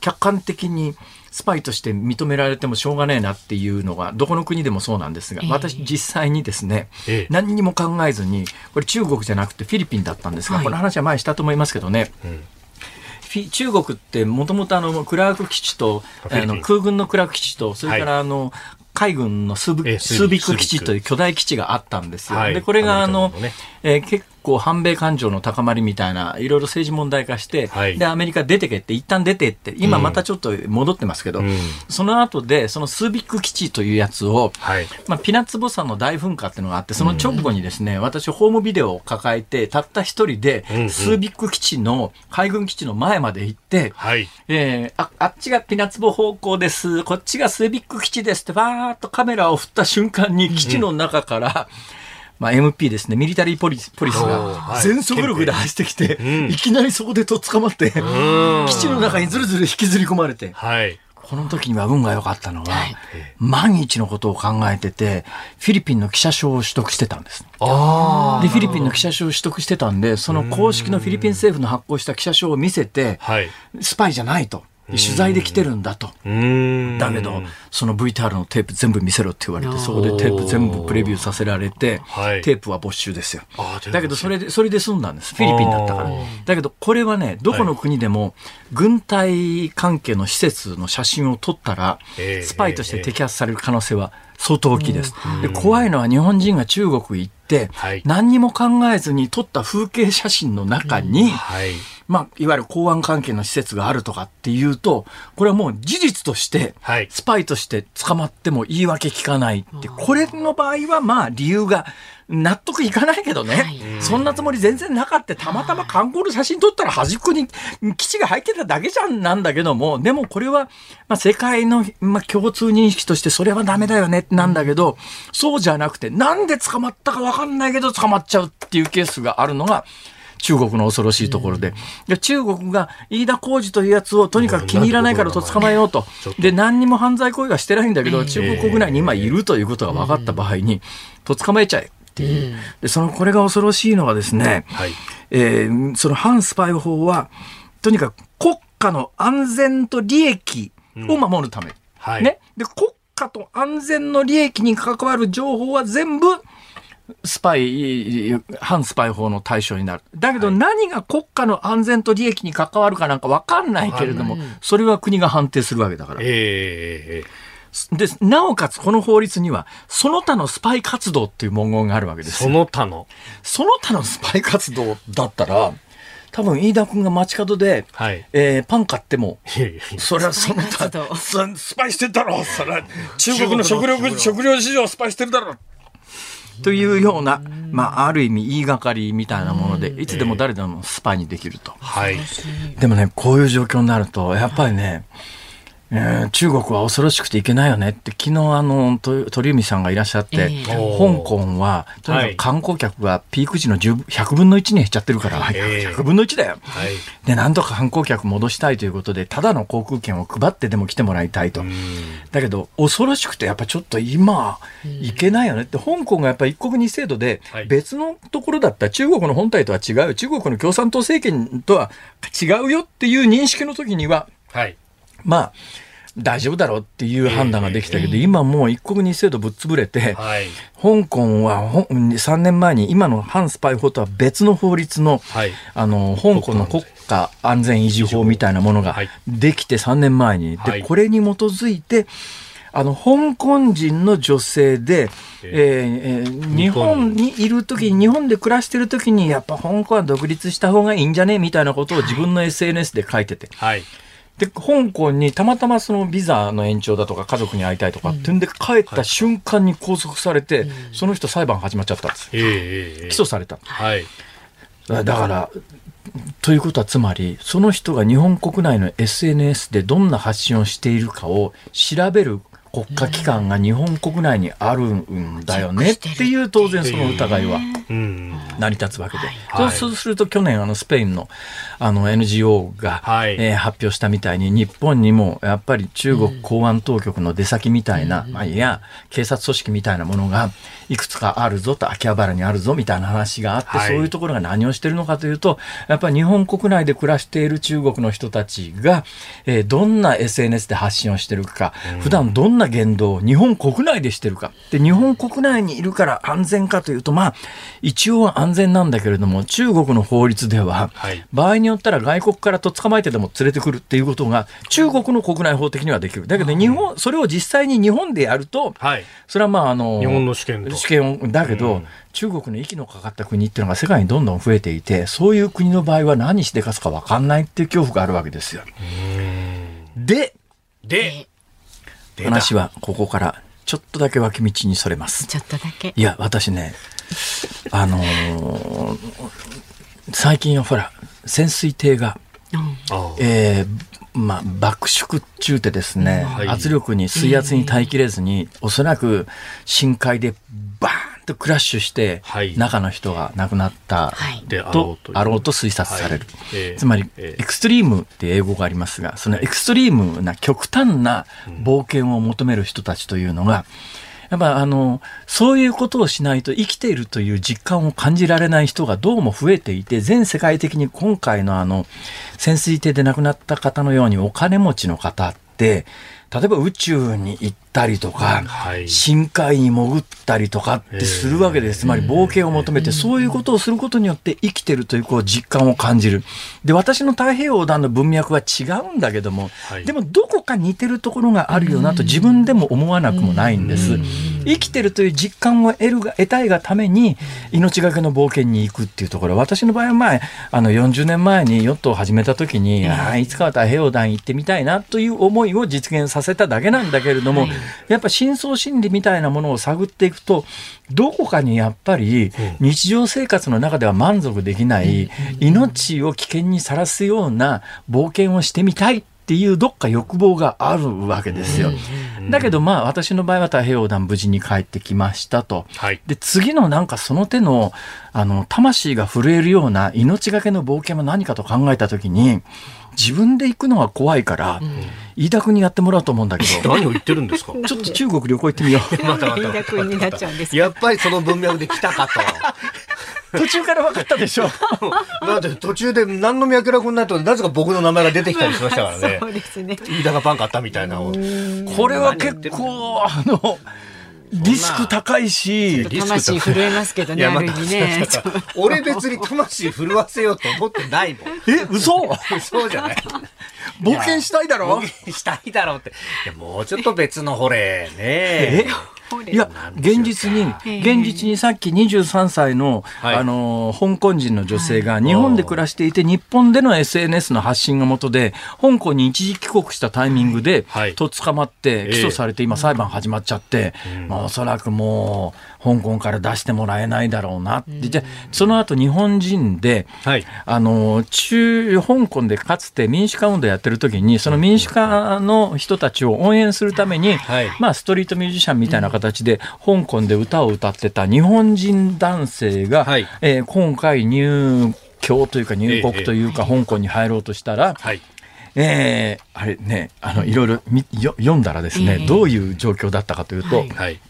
客観的に、スパイとして認められてもしょうがねえなっていうのがどこの国でもそうなんですが、私実際にですね、え何にも考えずにこれ中国じゃなくてフィリピンだったんですが、はい、この話は前したと思いますけどね、うん。中国ってもともとあのクラーク基地とあの空軍のクラーク基地とそれからあの、海軍のスービック基地という。巨大基地があったんですよ。はい、でこれがあの、ね、えー、結構反米感情の高まりみたいな、いろいろ政治問題化して、はい、で、アメリカ出てけって、一旦出てって、今またちょっと戻ってますけど、うん、その後で、そのスービック基地というやつを、はい、まあ、ピナッツボサの大噴火っていうのがあって、その直後にですね、うん、私、ホームビデオを抱えて、たった一人で、スービック基地の、海軍基地の前まで行って、はい、えー、あ、あっちがピナッツボ方向です、こっちがスービック基地ですって、バーっとカメラを振った瞬間に基地の中から、うんまあ、MP ですね、ミリタリーポリスポリスが全速力で走ってきて、い、きなりそこでと捕まって、基地の中にずるずる引きずり込まれて、はい、この時には運が良かったのは、はい、万一のことを考えてて、フィリピンの記者証を取得してたんです。で、フィリピンの記者証を取得してたんで、その公式のフィリピン政府の発行した記者証を見せて、スパイじゃないと。取材で来てるんだと。だけど、その VTR のテープ全部見せろって言われて、そこでテープ全部プレビューさせられて、テープは没収ですよ。だけど、それで、それで済んだんです。フィリピンだったから。だけど、これはね、どこの国でも、軍隊関係の施設の写真を撮ったら、スパイとして摘発される可能性は相当大きいです。で怖いのは日本人が中国行って、何にも考えずに撮った風景写真の中に、はいまあ、いわゆる公安関係の施設があるとかっていうと、これはもう事実として、スパイとして捕まっても言い訳聞かないって、これの場合はまあ理由が納得いかないけどね、はい、そんなつもり全然なかった。たまたま観光の写真撮ったら端っこに基地が入ってただけじゃんなんだけども、でもこれは、まあ、世界の、まあ、共通認識としてそれはダメだよねなんだけど、そうじゃなくて、なんで捕まったかわかんないけど捕まっちゃうっていうケースがあるのが、中国の恐ろしいところで、で中国が飯田浩二というやつをとにかく気に入らないからと捕まえようと、で何にも犯罪行為はしてないんだけど、中国国内に今いるということが分かった場合に、と捕まえちゃえ。っていう、でそのこれが恐ろしいのはですね、はい、えー、その反スパイ法はとにかく国家の安全と利益を守るため、うん。はい、ね、で国家と安全の利益に関わる情報は全部スパイ、反スパイ法の対象になる。だけど何が国家の安全と利益に関わるかなんか分かんないけれども、それは国が判定するわけだから。えー、で、なおかつこの法律には、その他のスパイ活動っていう文言があるわけですその他の？その他のスパイ活動だったら、多分飯田君が街角で、はい、えー、パン買っても、それはその他、スパイしてるだろうそれは。中国の食料、食料。市場スパイしてるだろ。うというような、まあ、ある意味言いがかりみたいなもので、いつでも誰でもスパイにできると。はい、でもね、こういう状況になると、やっぱりね、えー、中国は恐ろしくていけないよねって昨日あの鳥海さんがいらっしゃって、えー、香港はとにかく観光客がピーク時の100分の1に減っちゃってるから、えー、100分の1だよ、はい、でなんとか観光客戻したいということでただの航空券を配ってでも来てもらいたいと。だけど恐ろしくてやっぱちょっと今いけないよねって。香港がやっぱ一国二制度で別のところだった中国の本体とは違う中国の共産党政権とは違うよっていう認識の時には、はい、まあ大丈夫だろうっていう判断ができたけど、今もう一国二制度ぶっ潰れて、はい、香港は3年前に今の反スパイ法とは別の法律の、はい、あの、香港の国家安全維持法みたいなものができて3年前に、で、これに基づいて、あの、香港人の女性で、えー、えー、日本にいるときに、日本で暮らしてるときに、やっぱ香港は独立した方がいいんじゃね？みたいなことを自分の SNS で書いてて。はいで、香港にたまたまそのビザの延長だとか家族に会いたいとかってんで帰った瞬間に拘束されて、その人裁判始まっちゃったんです。起訴された。はい。だから、ということはつまり、その人が日本国内の SNS でどんな発信をしているかを調べる国家機関が日本国内にあるんだよねっていう当然その疑いは成り立つわけで、はい、そうすると去年あのスペインのあの NGO が、はい、えー、発表したみたいに日本にもやっぱり中国公安当局の出先みたいな、うん、まあ、いや警察組織みたいなものがいくつかあるぞと秋葉原にあるぞみたいな話があって、はい、そういうところが何をしてるのかというとやっぱり日本国内で暮らしている中国の人たちが、えー、どんな SNS で発信をしてるか、うん、普段どんなな言動を日本国内でしてるか。で、日本国内にいるから安全かというと、まあ、一応は安全なんだけれども、中国の法律では、はい、場合によったら外国からと捕まえてでも連れてくるっていうことが、中国の国内法的にはできる。だけど、日本、それを実際に日本でやると、はい、それはまあ、あの、日本の試験試験を、だけど、うん中国の息のかかった国っていうのが世界にどんどん増えていて、そういう国の場合は何してかすか分かんないっていう恐怖があるわけですよ。で、で、話はここからちょっとだけ脇道にそれます。ちょっとだけ。いや、私ね、あのー、最近はほら、潜水艇が、うん、えー、まあ、爆縮中でですね、はい、圧力に、水圧に耐えきれずに、おそらく深海でバーンとクラッシュして、中の人が亡くなったと、あろうと推察される。つまり、エクストリームって英語がありますが、そのエクストリームな極端な冒険を求める人たちというのが、やっぱあの、そういうことをしないと生きているという実感を感じられない人がどうも増えていて、全世界的に今回のあの、潜水艇で亡くなった方のようにお金持ちの方って、例えば宇宙に行ったりとか、はい、深海に潜ったりとかってするわけです。つまり冒険を求めて、そういうことをすることによって生きてるというこう実感を感じる。で、私の太平洋横断の文脈は違うんだけども、はい、でもどこか似てるところがあるよなと自分でも思わなくもないんです。生きてるという実感を得るが、得たいがために、命がけの冒険に行くっていうところ、私の場合は前、あの40年前にヨットを始めた時に、ああ、いつかは太平洋横断行ってみたいなという思いを実現させただけなんだけれども、はい、やっぱ深層心理みたいなものを探っていくと、どこかにやっぱり日常生活の中では満足できない、命を危険にさらすような冒険をしてみたいっていうどっか欲望があるわけですよ。だけどまあ私の場合は太平洋横断無事に帰ってきましたと。はい、で次のなんかその手のあの魂が震えるような命がけの冒険は何かと考えた時に自分で行くのは怖いから、うん、飯田君にやってもらうと思うんだけど。何を言ってるんですか？ちょっと中国旅行行ってみよう。またまた。飯田君になっちゃうんですやっぱりその文脈で来たかと。途中から分かったでしょ。だって途中で何の脈絡になると、なぜか僕の名前が出てきたりしましたからね。そうですね。飯田がパン買ったみたいな。これは結構、あの、リスク高いし。魂震えますけどね、ある意味ね。俺別に魂震わせようと思ってないもん。え、嘘？嘘じゃない冒険したいだろ？冒険したいだろうって。いや、もうちょっと別のほれ、ねえ？いや、現実に、現実にさっき23歳の、はい、あの、香港人の女性が日本で暮らしていて、日本での SNS の発信がもとで、香港に一時帰国したタイミングで、はい、と捕まって起訴されて、今裁判始まっちゃって、まあ、おそらくもう、香港から出してもらえないだろうなって、じゃその後日本人で、はい、あの中香港でかつて民主化運動やってる時にその民主化の人たちを応援するために、はい、まあ、ストリートミュージシャンみたいな形で香港で歌を歌ってた日本人男性が、はい、えー、今回入居というか入国というか、香港に入ろうとしたら、はい。えー、あれね、あの、いろいろ読んだらですね、どういう状況だったかというと、はい、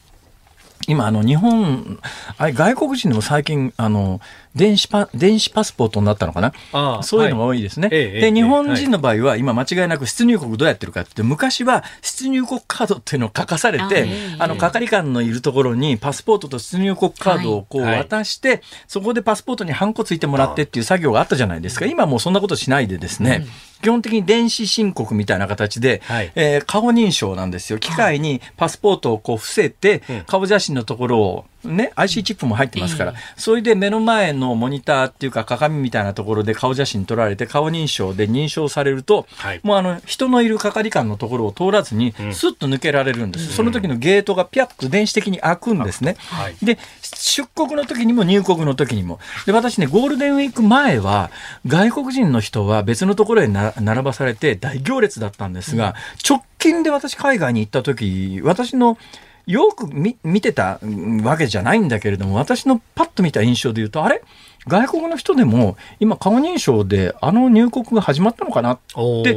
今、あの、日本、あれ、外国人でも最近、あの、電子パ、電子パスポートになったのかな？そういうのが多いですね。はい、で、日本人の場合は、今間違いなく出入国どうやってるかって、昔は出入国カードっていうのを書かされて、あの、係官のいるところにパスポートと出入国カードをこう渡して、はい、そこでパスポートにハンコついてもらってっていう作業があったじゃないですか。今もうそんなことしないでですね、うん。基本的に電子申告みたいな形で、はい、えー、顔認証なんですよ。機械にパスポートをこう伏せて、顔写真のところをね、IC チップも入ってますから、それで目の前のモニターっていうか鏡みたいなところで顔写真撮られて顔認証で認証されると、はい、もうあの人のいる係官のところを通らずにスッと抜けられるんです、うん、その時のゲートがピャッと電子的に開くんですね、はい、で出国の時にも入国の時にも。で私ねゴールデンウィーク前は外国人の人は別のところへ並ばされて大行列だったんですが、直近で私海外に行った時私のよく見見てたわけじゃないんだけれども、私のパッと見た印象で言うと、あれ？外国の人でも今顔認証であの入国が始まったのかな？って、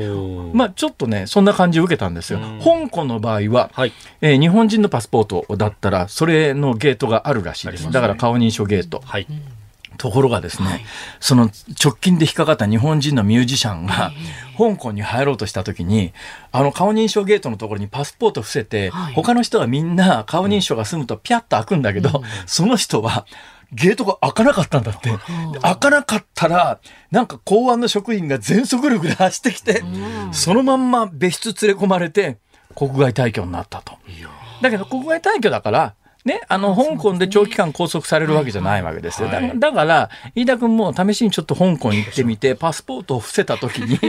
まあちょっとね、そんな感じを受けたんですよ。香港の場合は、はい、えー、日本人のパスポートだったら、それのゲートがあるらしいです。だから顔認証ゲート。はいところがですね、はい、その直近で引っかかった日本人のミュージシャンが、香港に入ろうとした時に、あの顔認証ゲートのところにパスポート伏せて、はい、他の人はみんな顔認証が済むとピャッと開くんだけど、うん、その人は、ゲートが開かなかったんだって。開かなかったら、なんか公安の職員が全速力で走ってきて、そのまんま別室連れ込まれて、国外退去になったと。だけど国外退去だから、ね、あの、香港で長期間拘束されるわけじゃないわけですよ。だだから、飯田君も試しにちょっと香港行ってみて、パスポートを伏せた時に。い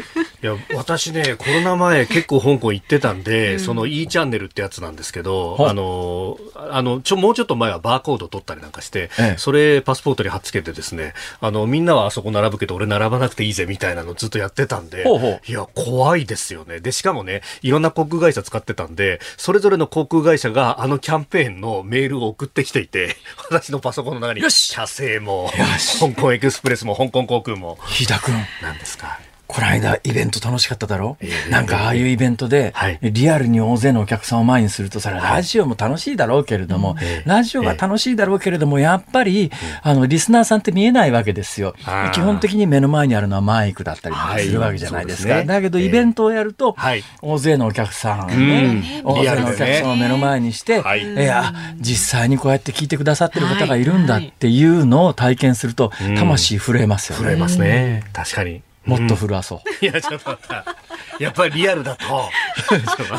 や、私ね、コロナ前結構香港行ってたんで、うん、その E チャンネルってやつなんですけど、あの、あの、ちょ、もうちょっと前はバーコード取ったりなんかして、ええ、それパスポートに貼っつけてですね、あの、みんなはあそこ並ぶけど、俺並ばなくていいぜみたいなのずっとやってたんで、ほうほう。いや、怖いですよね。で、しかもね、いろんな航空会社使ってたんで、それぞれの航空会社があのキャンペーンの銘ールを送ってきていて、私のパソコンの中に、よし社製も、香港エクスプレスも、香港航空も。日田君。何ですか？この間イベント楽しかっただろ、えー、なんかああいうイベントで、リアルに大勢のお客さんを前にすると、それはラジオも楽しいだろうけれども、ラジオが楽しいだろうけれども、やっぱり、あの、リスナーさんって見えないわけですよ。基本的に目の前にあるのはマイクだったりするわけじゃないですか。だけど、イベントをやると、大勢のお客さんね、大勢のお客さんを目の前にして、い。や、実際にこうやって聞いてくださってる方がいるんだっていうのを体験すると、魂震えますよね。震えますね。確かに。もっと震わそう。いや、ちょっと待った。やっぱりリアルだと。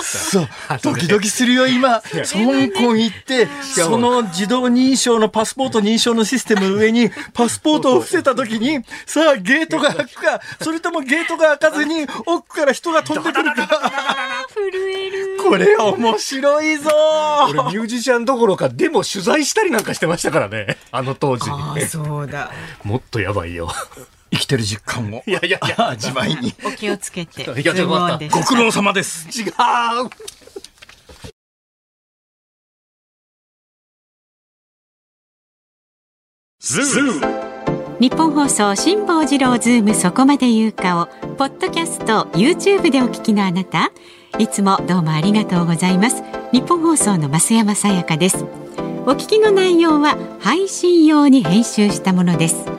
そう。ドキドキするよ、今。香港行って、その自動認証のパスポート認証のシステムの上に、パスポートを伏せた時に、さあ、ゲートが開くか、それともゲートが開かずに、奥から人が飛んでくるか。震える。これ面白いぞ俺ミュージシャンどころか、でも取材したりなんかしてましたからね。あの当時。あそうだ。もっとやばいよ。生きてる実感を。いやいやいや、自前に。お気をつけて。いや、ちょっと待った。ご苦労様です。違う。日本放送辛坊治郎ズームそこまで言うかをポッドキャスト YouTube でお聞きのあなたいつもどうもありがとうございますニッポン放送の増山さやかですお聞きの内容は配信用に編集したものです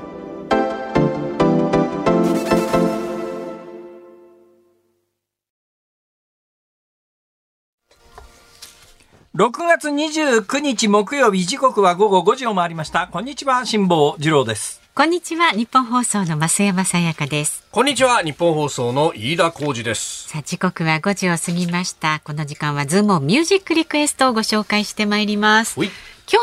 6月29日木曜日時刻は午後5時を回りました。こんにちは辛坊治郎です。こんにちは日本放送の増山さやかです。こんにちは日本放送の飯田浩二です。さあ時刻は5時を過ぎました。この時間はズームミュージックリクエストをご紹介してまいります。今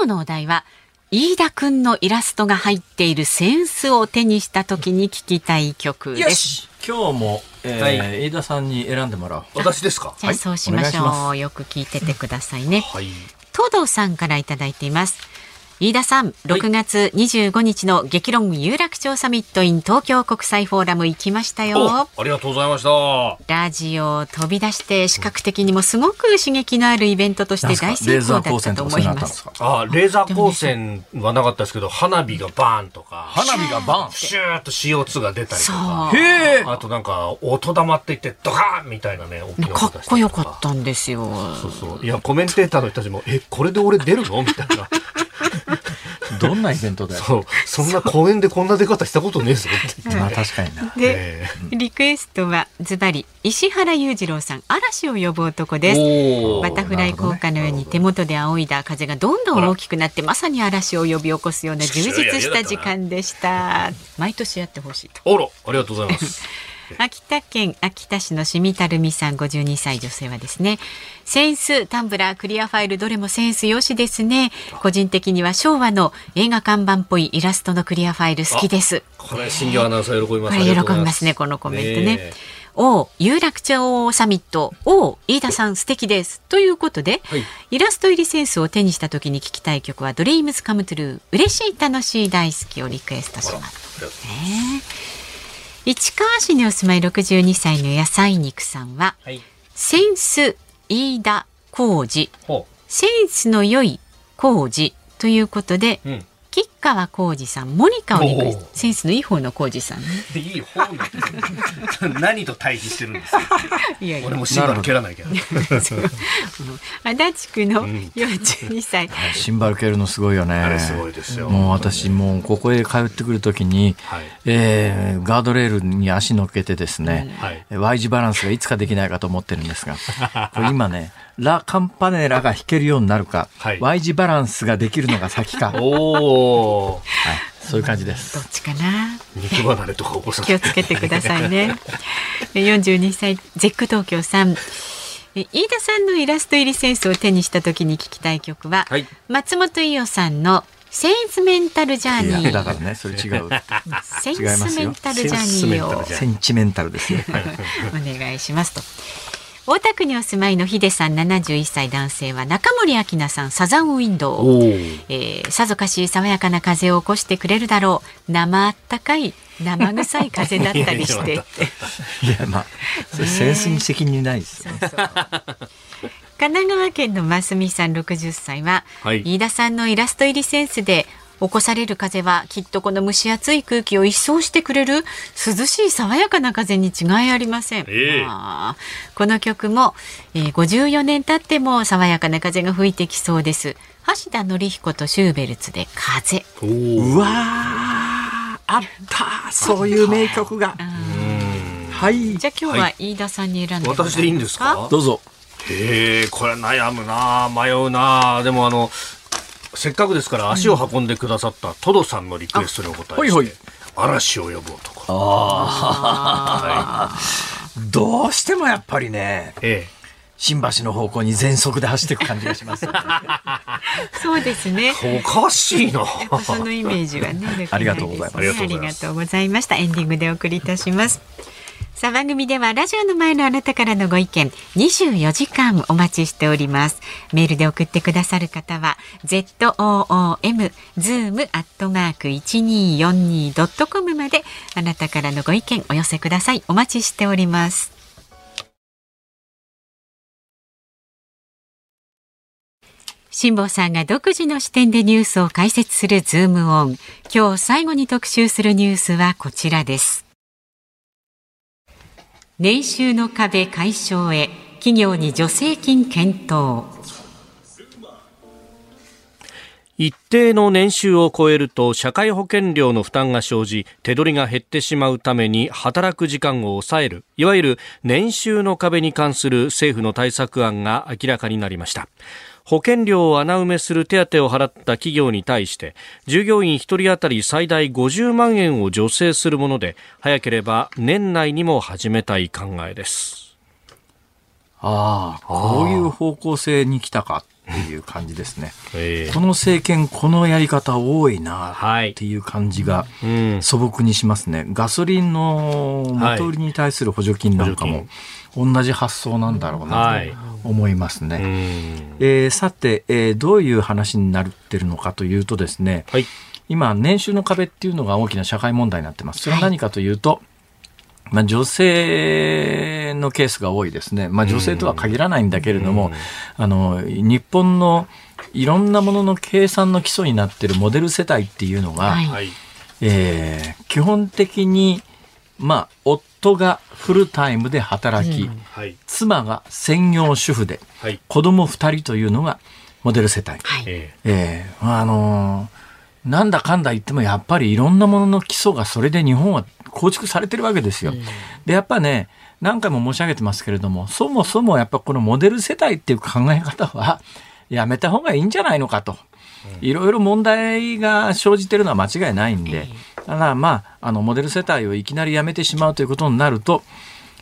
日のお題は飯田くんのイラストが入っているセンスを手にした時に聞きたい曲です。今日も、えーはい、飯田さんに選んでもらう。私ですか？じゃあそうしましょう。はい、よく聞いててくださいね。はい。東堂さんからいただいています。飯田さん、6月25日の激論有楽町サミット in 東京国際フォーラム行きましたよ。ありがとうございました。ラジオ飛び出して視覚的にもすごく刺激のあるイベントとして大成功だったと思います。あ、レーザー光線はなかったですけど、花火がバーンとか、花火がバーン、シューッと CO2 が出たりとか、へあとなんか音玉って言ってドカーンみたいなね、大きなかっこよかったんですよ。そうそう。いやコメンテーターの人たちもえこれで俺出るの？みたいな。どんなイベントだよ。そう。そんな公園でこんな出方したことねえぞって。まあ確かにな。で、リクエストはズバリ石原裕次郎さん、嵐を呼ぶ男です。バタフライ効果のように手元で扇いだ風がどんどん大きくなって、まさに嵐を呼び起こすような充実した時間でした。毎年やってほしいと。あら、ありがとうございます。秋田県秋田市のしみたるみさん52歳女性はですね扇子タンブラークリアファイルどれもセンスよしですね。個人的には昭和の映画看板っぽいイラストのクリアファイル好きです。これ新業アナウンサー喜びます。これ喜びますねこのコメントね。ねお有楽町サミット。お飯田さん素敵です。ということで、はい、イラスト入りセンスを手にした時に聞きたい曲はドリームスカムトゥルー。嬉しい楽しい大好きをリクエストします、ね市川市にお住まい62歳の野菜肉さんは、はい、センス飯田浩二センスの良い浩二ということで、うん、川浩二さん、モニカをリクエスト。センスのいい方の浩二さんね。いい方の 何と対比してるんですか？いやいや俺もシンバル蹴らないけど。足立区の42歳。うん、シンバル蹴るのすごいよね。すごいですよ。もう私もうここへ通ってくるときに、はい、えー、ガードレールに足乗っけてですね、うん、Y 字バランスがいつかできないかと思ってるんですが、これ今ね、ラ・カンパネラが弾けるようになるか、はい、Y 字バランスができるのが先か。おはい、そういう感じです。どっちかな？肉離れとか起こさ気をつけてくださいね。42歳、ゼック東京さん。飯田さんのイラスト入りセンスを手にした時に聞きたい曲は、はい、松本伊代さんのセンスメンタルジャーニー。だからね、それ違う。センスメンタルジャーニーを。センチメンタルですよ。お願いしますと。大田区にお住まいのヒデさん71歳男性は中森明菜さんサザンウィンドウ、えー、さぞかし爽やかな風を起こしてくれるだろう。生あったかい生臭い風だったりして。いやまあそれセンスに責任ないですよ、そうそう。神奈川県のますみさん60歳は、はい、飯田さんのイラスト入りセンスで起こされる風はきっとこの蒸し暑い空気を一掃してくれる涼しい爽やかな風に違いありません、えー、この曲も、えー、54年経っても爽やかな風が吹いてきそうです。橋田紀彦とシューベルツで風。うわあった。そういう名曲が。はい。じゃあ今日は飯田さんに選んで、はい、私でいいんですか？どうぞ。へえこれ悩むな迷うなでもあのせっかくですから足を運んでくださったトドさんのリクエストにお答えして、ほいほい嵐を呼ぶ男あ、はい、どうしてもやっぱりね、ええ、新橋の方向に全速で走っていく感じがします、ね、そうですね。おかしいな。そのイメージはね。ねありがとうございます。ありがとうございました。エンディングでお送りいたします。さあ番組ではラジオの前のあなたからのご意見24時間お待ちしております。メールで送ってくださる方は zoom zoom アットマーク 1242.com まであなたからのご意見お寄せください。お待ちしております。辛坊さんが独自の視点でニュースを解説するズームオン。今日最後に特集するニュースはこちらです。年収の壁解消へ企業に助成金検討。一定の年収を超えると社会保険料の負担が生じ手取りが減ってしまうために働く時間を抑える。いわゆる年収の壁に関する政府の対策案が明らかになりました。保険料を穴埋めする手当を払った企業に対して従業員1人当たり最大50万円を助成するもので早ければ年内にも始めたい考えです。ああこういう方向性に来たかっていう感じですね、えー、この政権このやり方多いなっていう感じが素朴にしますね、ガソリンの元売りに対する補助金なんかも、同じ発想なんだろうなと思いますね。はい、えー、さて、えー、どういう話になってるのかというとですね、はい、今、年収の壁っていうのが大きな社会問題になってます。それは何かというと、まあ、女性のケースが多いですね。まあ、女性とは限らないんだけれども、あの、日本のいろんなものの計算の基礎になっているモデル世帯っていうのが、はい、えー、基本的に、まあ、夫がフルタイムで働き、うん。妻が専業主婦で、はい、子供2人というのがモデル世帯。はい、えー、あのー、なんだかんだ言ってもやっぱりいろんなものの基礎がそれで日本は構築されてるわけですよ。うん、で、やっぱね、何回も申し上げてますけれども、そもそもやっぱこのモデル世帯っていう考え方はやめた方がいいんじゃないのかと。いろいろ問題が生じてるのは間違いないんで、ただまあ、あのモデル世帯をいきなりやめてしまうということになると、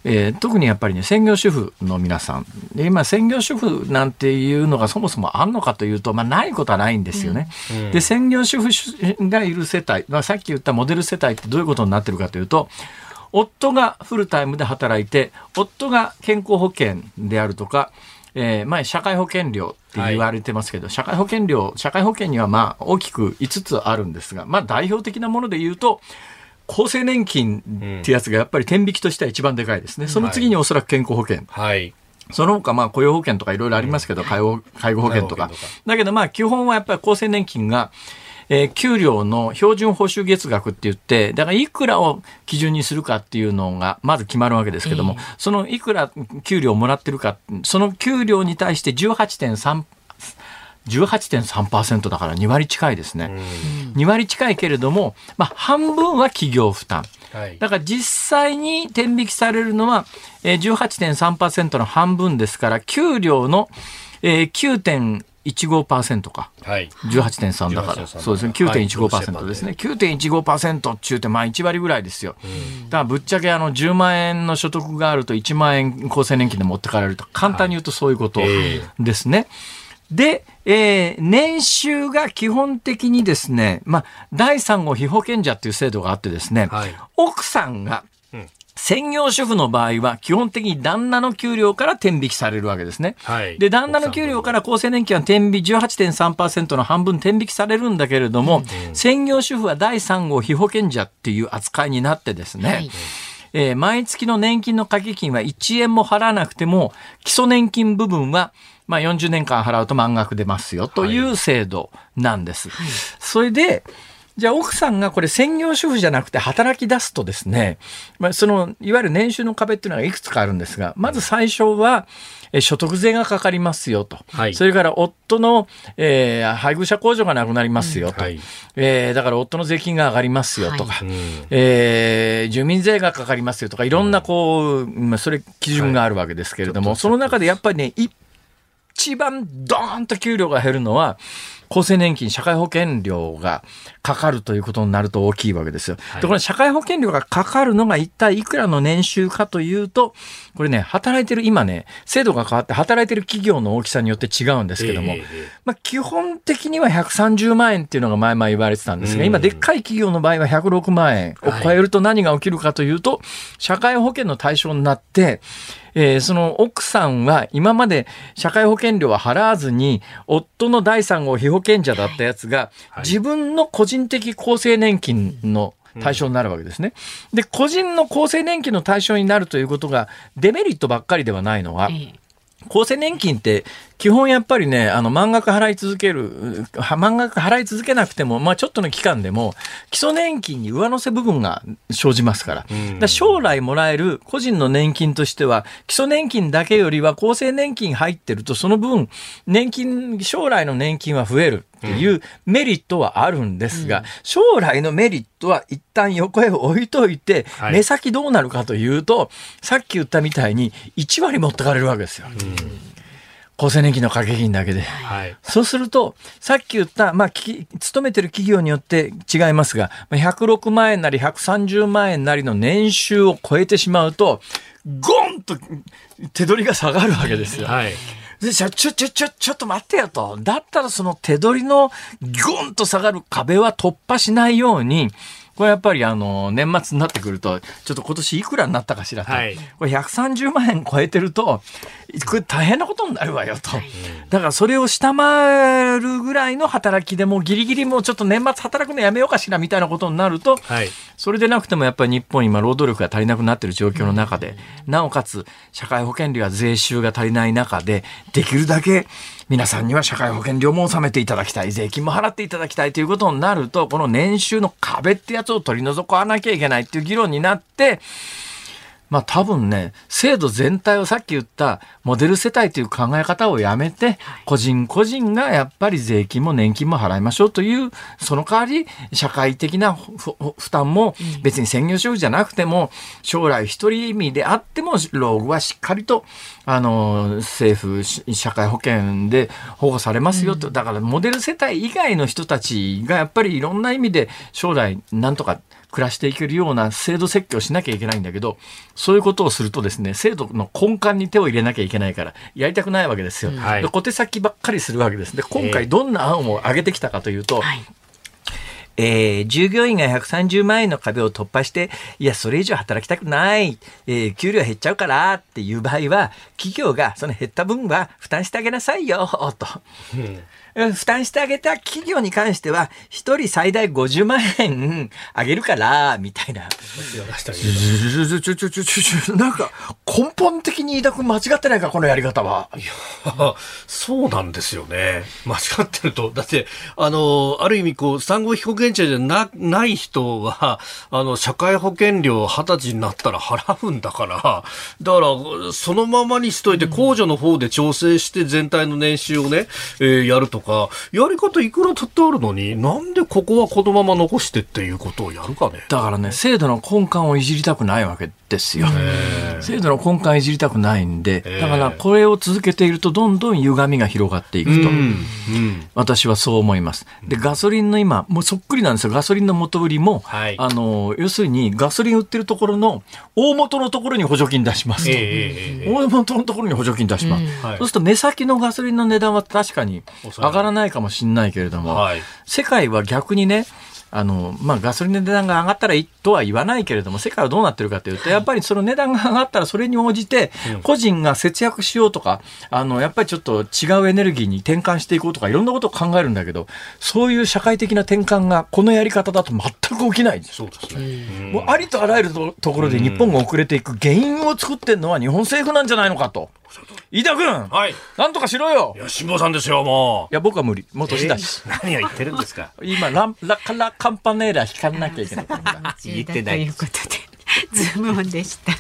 えー、特にやっぱりね専業主婦の皆さん。で今専業主婦なんていうのがそもそもあんのかというと、まあ、ないことはないんですよね。うん、で専業主婦がいる世帯、まあ、さっき言ったモデル世帯ってどういうことになってるかというと夫がフルタイムで働いて夫が健康保険であるとかえー、前社会保険料って言われてますけど、はい、社会保険料、社会保険にはまあ大きく5つあるんですが、まあ代表的なもので言うと、厚生年金ってやつがやっぱり天引きとしては一番でかいですね。その次におそらく健康保険。はい。その他、まあ、雇用保険とかいろいろありますけど、介護、介護保険とか。だけど、まあ、基本はやっぱり厚生年金が、えー、給料の標準報酬月額って言って、だからいくらを基準にするかっていうのがまず決まるわけですけども、えー、そのいくら給料をもらってるか、その給料に対して18.3 18.3%だから2割近いですね。2割近いけれども、まあ、半分は企業負担。だから実際に転引きされるのは、えー、18.3%の半分ですから、給料の、えー、9.15%か。はい。18.3だから。そうですね。9.15%ですね。9.15%って言うて、まあ1割ぐらいですよ。だからぶっちゃけあの10万円の所得があると1万円厚生年金で持ってかれると、簡単に言うとそういうことですね。で、えー、年収が基本的にですね、まあ、第3号被保険者っていう制度があってですね、はい、奥さんが、専業主婦の場合は、基本的に旦那の給料から転引きされるわけですね。はい、で、旦那の給料から厚生年金は転引18.3%の半分転引きされるんだけれども、うん、専業主婦は第3号被保険者っていう扱いになってですね、はい。えー、毎月の年金の掛け金は1円も払わなくても、基礎年金部分はまあ、40年間払うと満額出ますよという制度なんです。はい、それで、じゃあ奥さんがこれ専業主婦じゃなくて働き出すとですね、まあ、そのいわゆる年収の壁っていうのがいくつかあるんですが、まず最初は、え所得税がかかりますよと、はい、それから夫の、えー、配偶者控除がなくなりますよと、はい、えー、だから夫の税金が上がりますよとか、はい、えー、住民税がかかりますよとか、いろんなこう、まあ、それ基準があるわけですけれども、その中でやっぱりね、一一番ドーンと給料が減るのは、厚生年金、社会保険料がかかるということになると大きいわけですよ。はい、で、これ社会保険料がかかるのが一体いくらの年収かというと、これね、働いてる、今ね、制度が変わって働いてる企業の大きさによって違うんですけども、えー、まあ、基本的には130万円っていうのが前々言われてたんですが、今、でっかい企業の場合は106万円を超えると何が起きるかというと、社会保険の対象になって、えー、その奥さんは今まで社会保険料は払わずに、夫の第三号被保険者だったやつが、自分の個人的厚生年金の対象になるわけですね。で、個人の厚生年金の対象になるということがデメリットばっかりではないのは、厚生年金って基本やっぱりね、あの、満額払い続ける、満額払い続けなくても、まあちょっとの期間でも、基礎年金に上乗せ部分が生じますから。から将来もらえる個人の年金としては、基礎年金だけよりは厚生年金入ってると、その分、年金、将来の年金は増える。っていうメリットはあるんですが、うん、将来のメリットは一旦横へ置いといて、はい、目先どうなるかというと、さっき言ったみたいに1割持ってかれるわけですよ。うん厚生年金の掛け金だけで。はい、そうすると、さっき言った、まあ、勤めてる企業によって違いますが、106万円なり130万円なりの年収を超えてしまうと、ゴンと手取りが下がるわけですよ。はいで、ちょ、ちょ、ちょ、ちょ、ちょっと待ってよと。だったらその手取りのゴンと下がる壁は突破しないように、これやっぱりあの、年末になってくると、ちょっと今年いくらになったかしらと。はい、これ130万円超えてると、これ大変なことになるわよと。だからそれを下回るぐらいの働きでもギリギリもうちょっと年末働くのやめようかしらみたいなことになると、はい、それでなくてもやっぱり日本今労働力が足りなくなってる状況の中で、なおかつ社会保険料や税収が足りない中で、できるだけ皆さんには社会保険料も納めていただきたい、税金も払っていただきたいということになると、この年収の壁ってやつを取り除かなきゃいけないっていう議論になって、まあ多分ね、制度全体をさっき言ったモデル世帯という考え方をやめて、個人個人がやっぱり税金も年金も払いましょうという、その代わり社会的な負担も別に専業主婦じゃなくても、将来一人身であっても老後はしっかりと、あの、政府、社会保険で保護されますよと。だからモデル世帯以外の人たちがやっぱりいろんな意味で将来なんとか暮らしていけるような制度設計をしなきゃいけないんだけど、そういうことをするとですね、制度の根幹に手を入れなきゃいけないから、やりたくないわけですよ。はい、小手先ばっかりするわけです。で、今回どんな案を挙げてきたかというと、はいえー、従業員が130万円の壁を突破して、いや、それ以上働きたくない、えー、給料減っちゃうからっていう場合は、企業がその減った分は負担してあげなさいよ、と。負担してあげた企業に関しては、一人最大50万円あげるから、みたいな。なんか根本的に飯田君間違ってないか、このやり方は。いや、そうなんですよね。間違ってると。だって、あの、ある意味こう、産後被保険者じゃなない人は、あの、社会保険料二十歳になったら払うんだから、だから、そのままにしといて、控除の方で調整して全体の年収をね、えー、やるとか、やり方いくらだってあるのに、なんでここはこのまま残してっていうことをやるかね。だからね、制度の根幹をいじりたくないわけですよ。制度の根幹いじりたくないんで、だからこれを続けているとどんどん歪みが広がっていくと、私はそう思います。で、ガソリンの今、もうそっくりなんですよ。ガソリンの元売りも、はい、あの、要するにガソリン売ってるところの大元のところに補助金出しますと。大元のところに補助金出します。そうすると目先のガソリンの値段は確かに上がらないかもしれないけれども、はい、世界は逆にね、あの、まあ、ガソリンの値段が上がったらいいとは言わないけれども、世界はどうなってるかというと、やっぱりその値段が上がったらそれに応じて、個人が節約しようとか、あの、やっぱりちょっと違うエネルギーに転換していこうとか、いろんなことを考えるんだけど、そういう社会的な転換がこのやり方だと全く起きないそうですね。もうありとあらゆるところで日本が遅れていく原因を作ってるのは日本政府なんじゃないのかと。飯田君、はい、なんとかしろよ。いや、辛坊さんですよ、もう。いや、僕は無理。もう年だし。えー、何を言ってるんですか 今、ラン、ラカラカンパネーラ引かなきゃいけない。言ってない。ということで、ズームオンでした。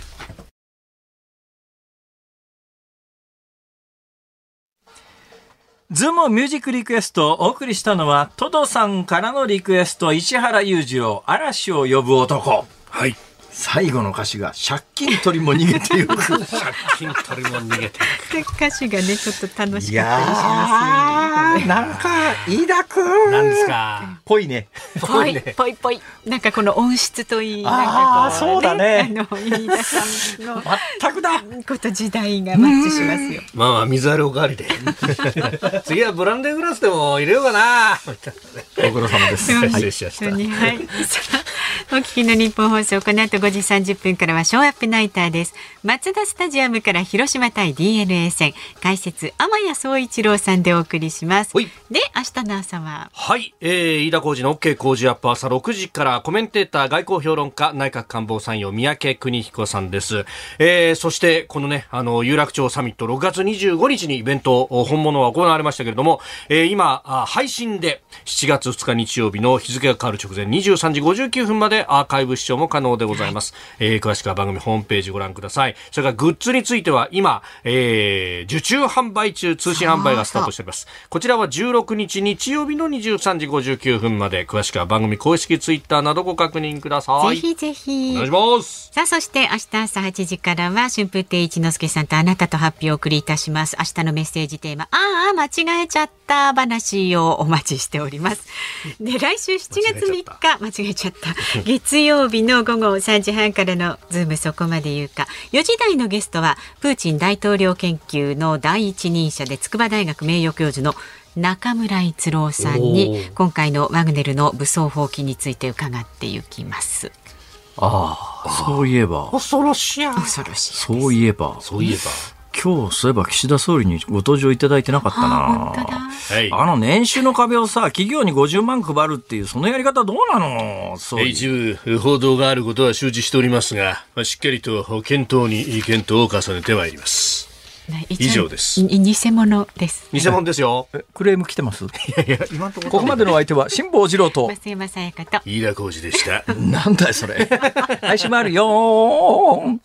ズームミュージックリクエストをお送りしたのは、トドさんからのリクエスト、石原裕次郎、嵐を呼ぶ男。はい。最後の歌詞が借金取りも逃げていく。借金取りも逃げていく。歌詞がねちょっと楽しかったりしますね。なんか飯田君。なんですか？ぽいね。ぽいぽいぽいなんかこの音質といい。ああ、そうだね。あの飯田さんの全くだ。こと時代がマッチしますよ。まあまあ水あるおかわりで。次はブランデーグラスでも入れようかな。ご苦労様です。失礼しました。はいお聞きの日本放送この後5時30分からはショーアップナイターです。松田スタジアムから広島対 DNA 戦。解説天谷総一郎さんでお送りします。で明日の朝は？はい、えー、飯田浩二の OK 工事アップ朝6時からコメンテーター外交評論家内閣官房参与三宅邦彦さんです、えー、そしてこのねあの有楽町サミット6月25日にイベント本物は行われましたけれども、えー、今配信で7月2日日曜日の日付が変わる直前23時59分までアーカイブ視聴も可能でございます、えー、詳しくは番組ホームページご覧ください。それからグッズについては今、えー、受注販売中通信販売がスタートしております。こちらは16日日曜日の23時59分まで詳しくは番組公式ツイッターなどご確認ください。ぜひぜひ。お願いします。さあそして明日朝8時からは春風亭一之輔さんとあなたと発表をお送りいたします。明日のメッセージテーマああ間違えちゃった話をお待ちしております。で来週7月3日間違えちゃった 月曜日の午後3時半からのズームそこまで言うか4時台のゲストはプーチン大統領研究の第一人者で筑波大学名誉教授の中村逸郎さんに今回のワグネルの武装蜂起について伺っていきます。ああ、そういえば。恐ろしや。恐ろしい。そういえば。そういえば。今日そういえば岸田総理にご登場いただいてなかったなあの年収の壁をさ企業に50万配るっていうそのやり方どうなの？一部報道があることは周知しておりますがしっかりと検討に検討を重ねてまいります以上です。偽物です。偽物ですよ。クレーム来てます？いやいや、今ここまでの相手は辛坊治郎と。増山さやかと。飯田浩二でした。なんだよ、それ。来週もあるよ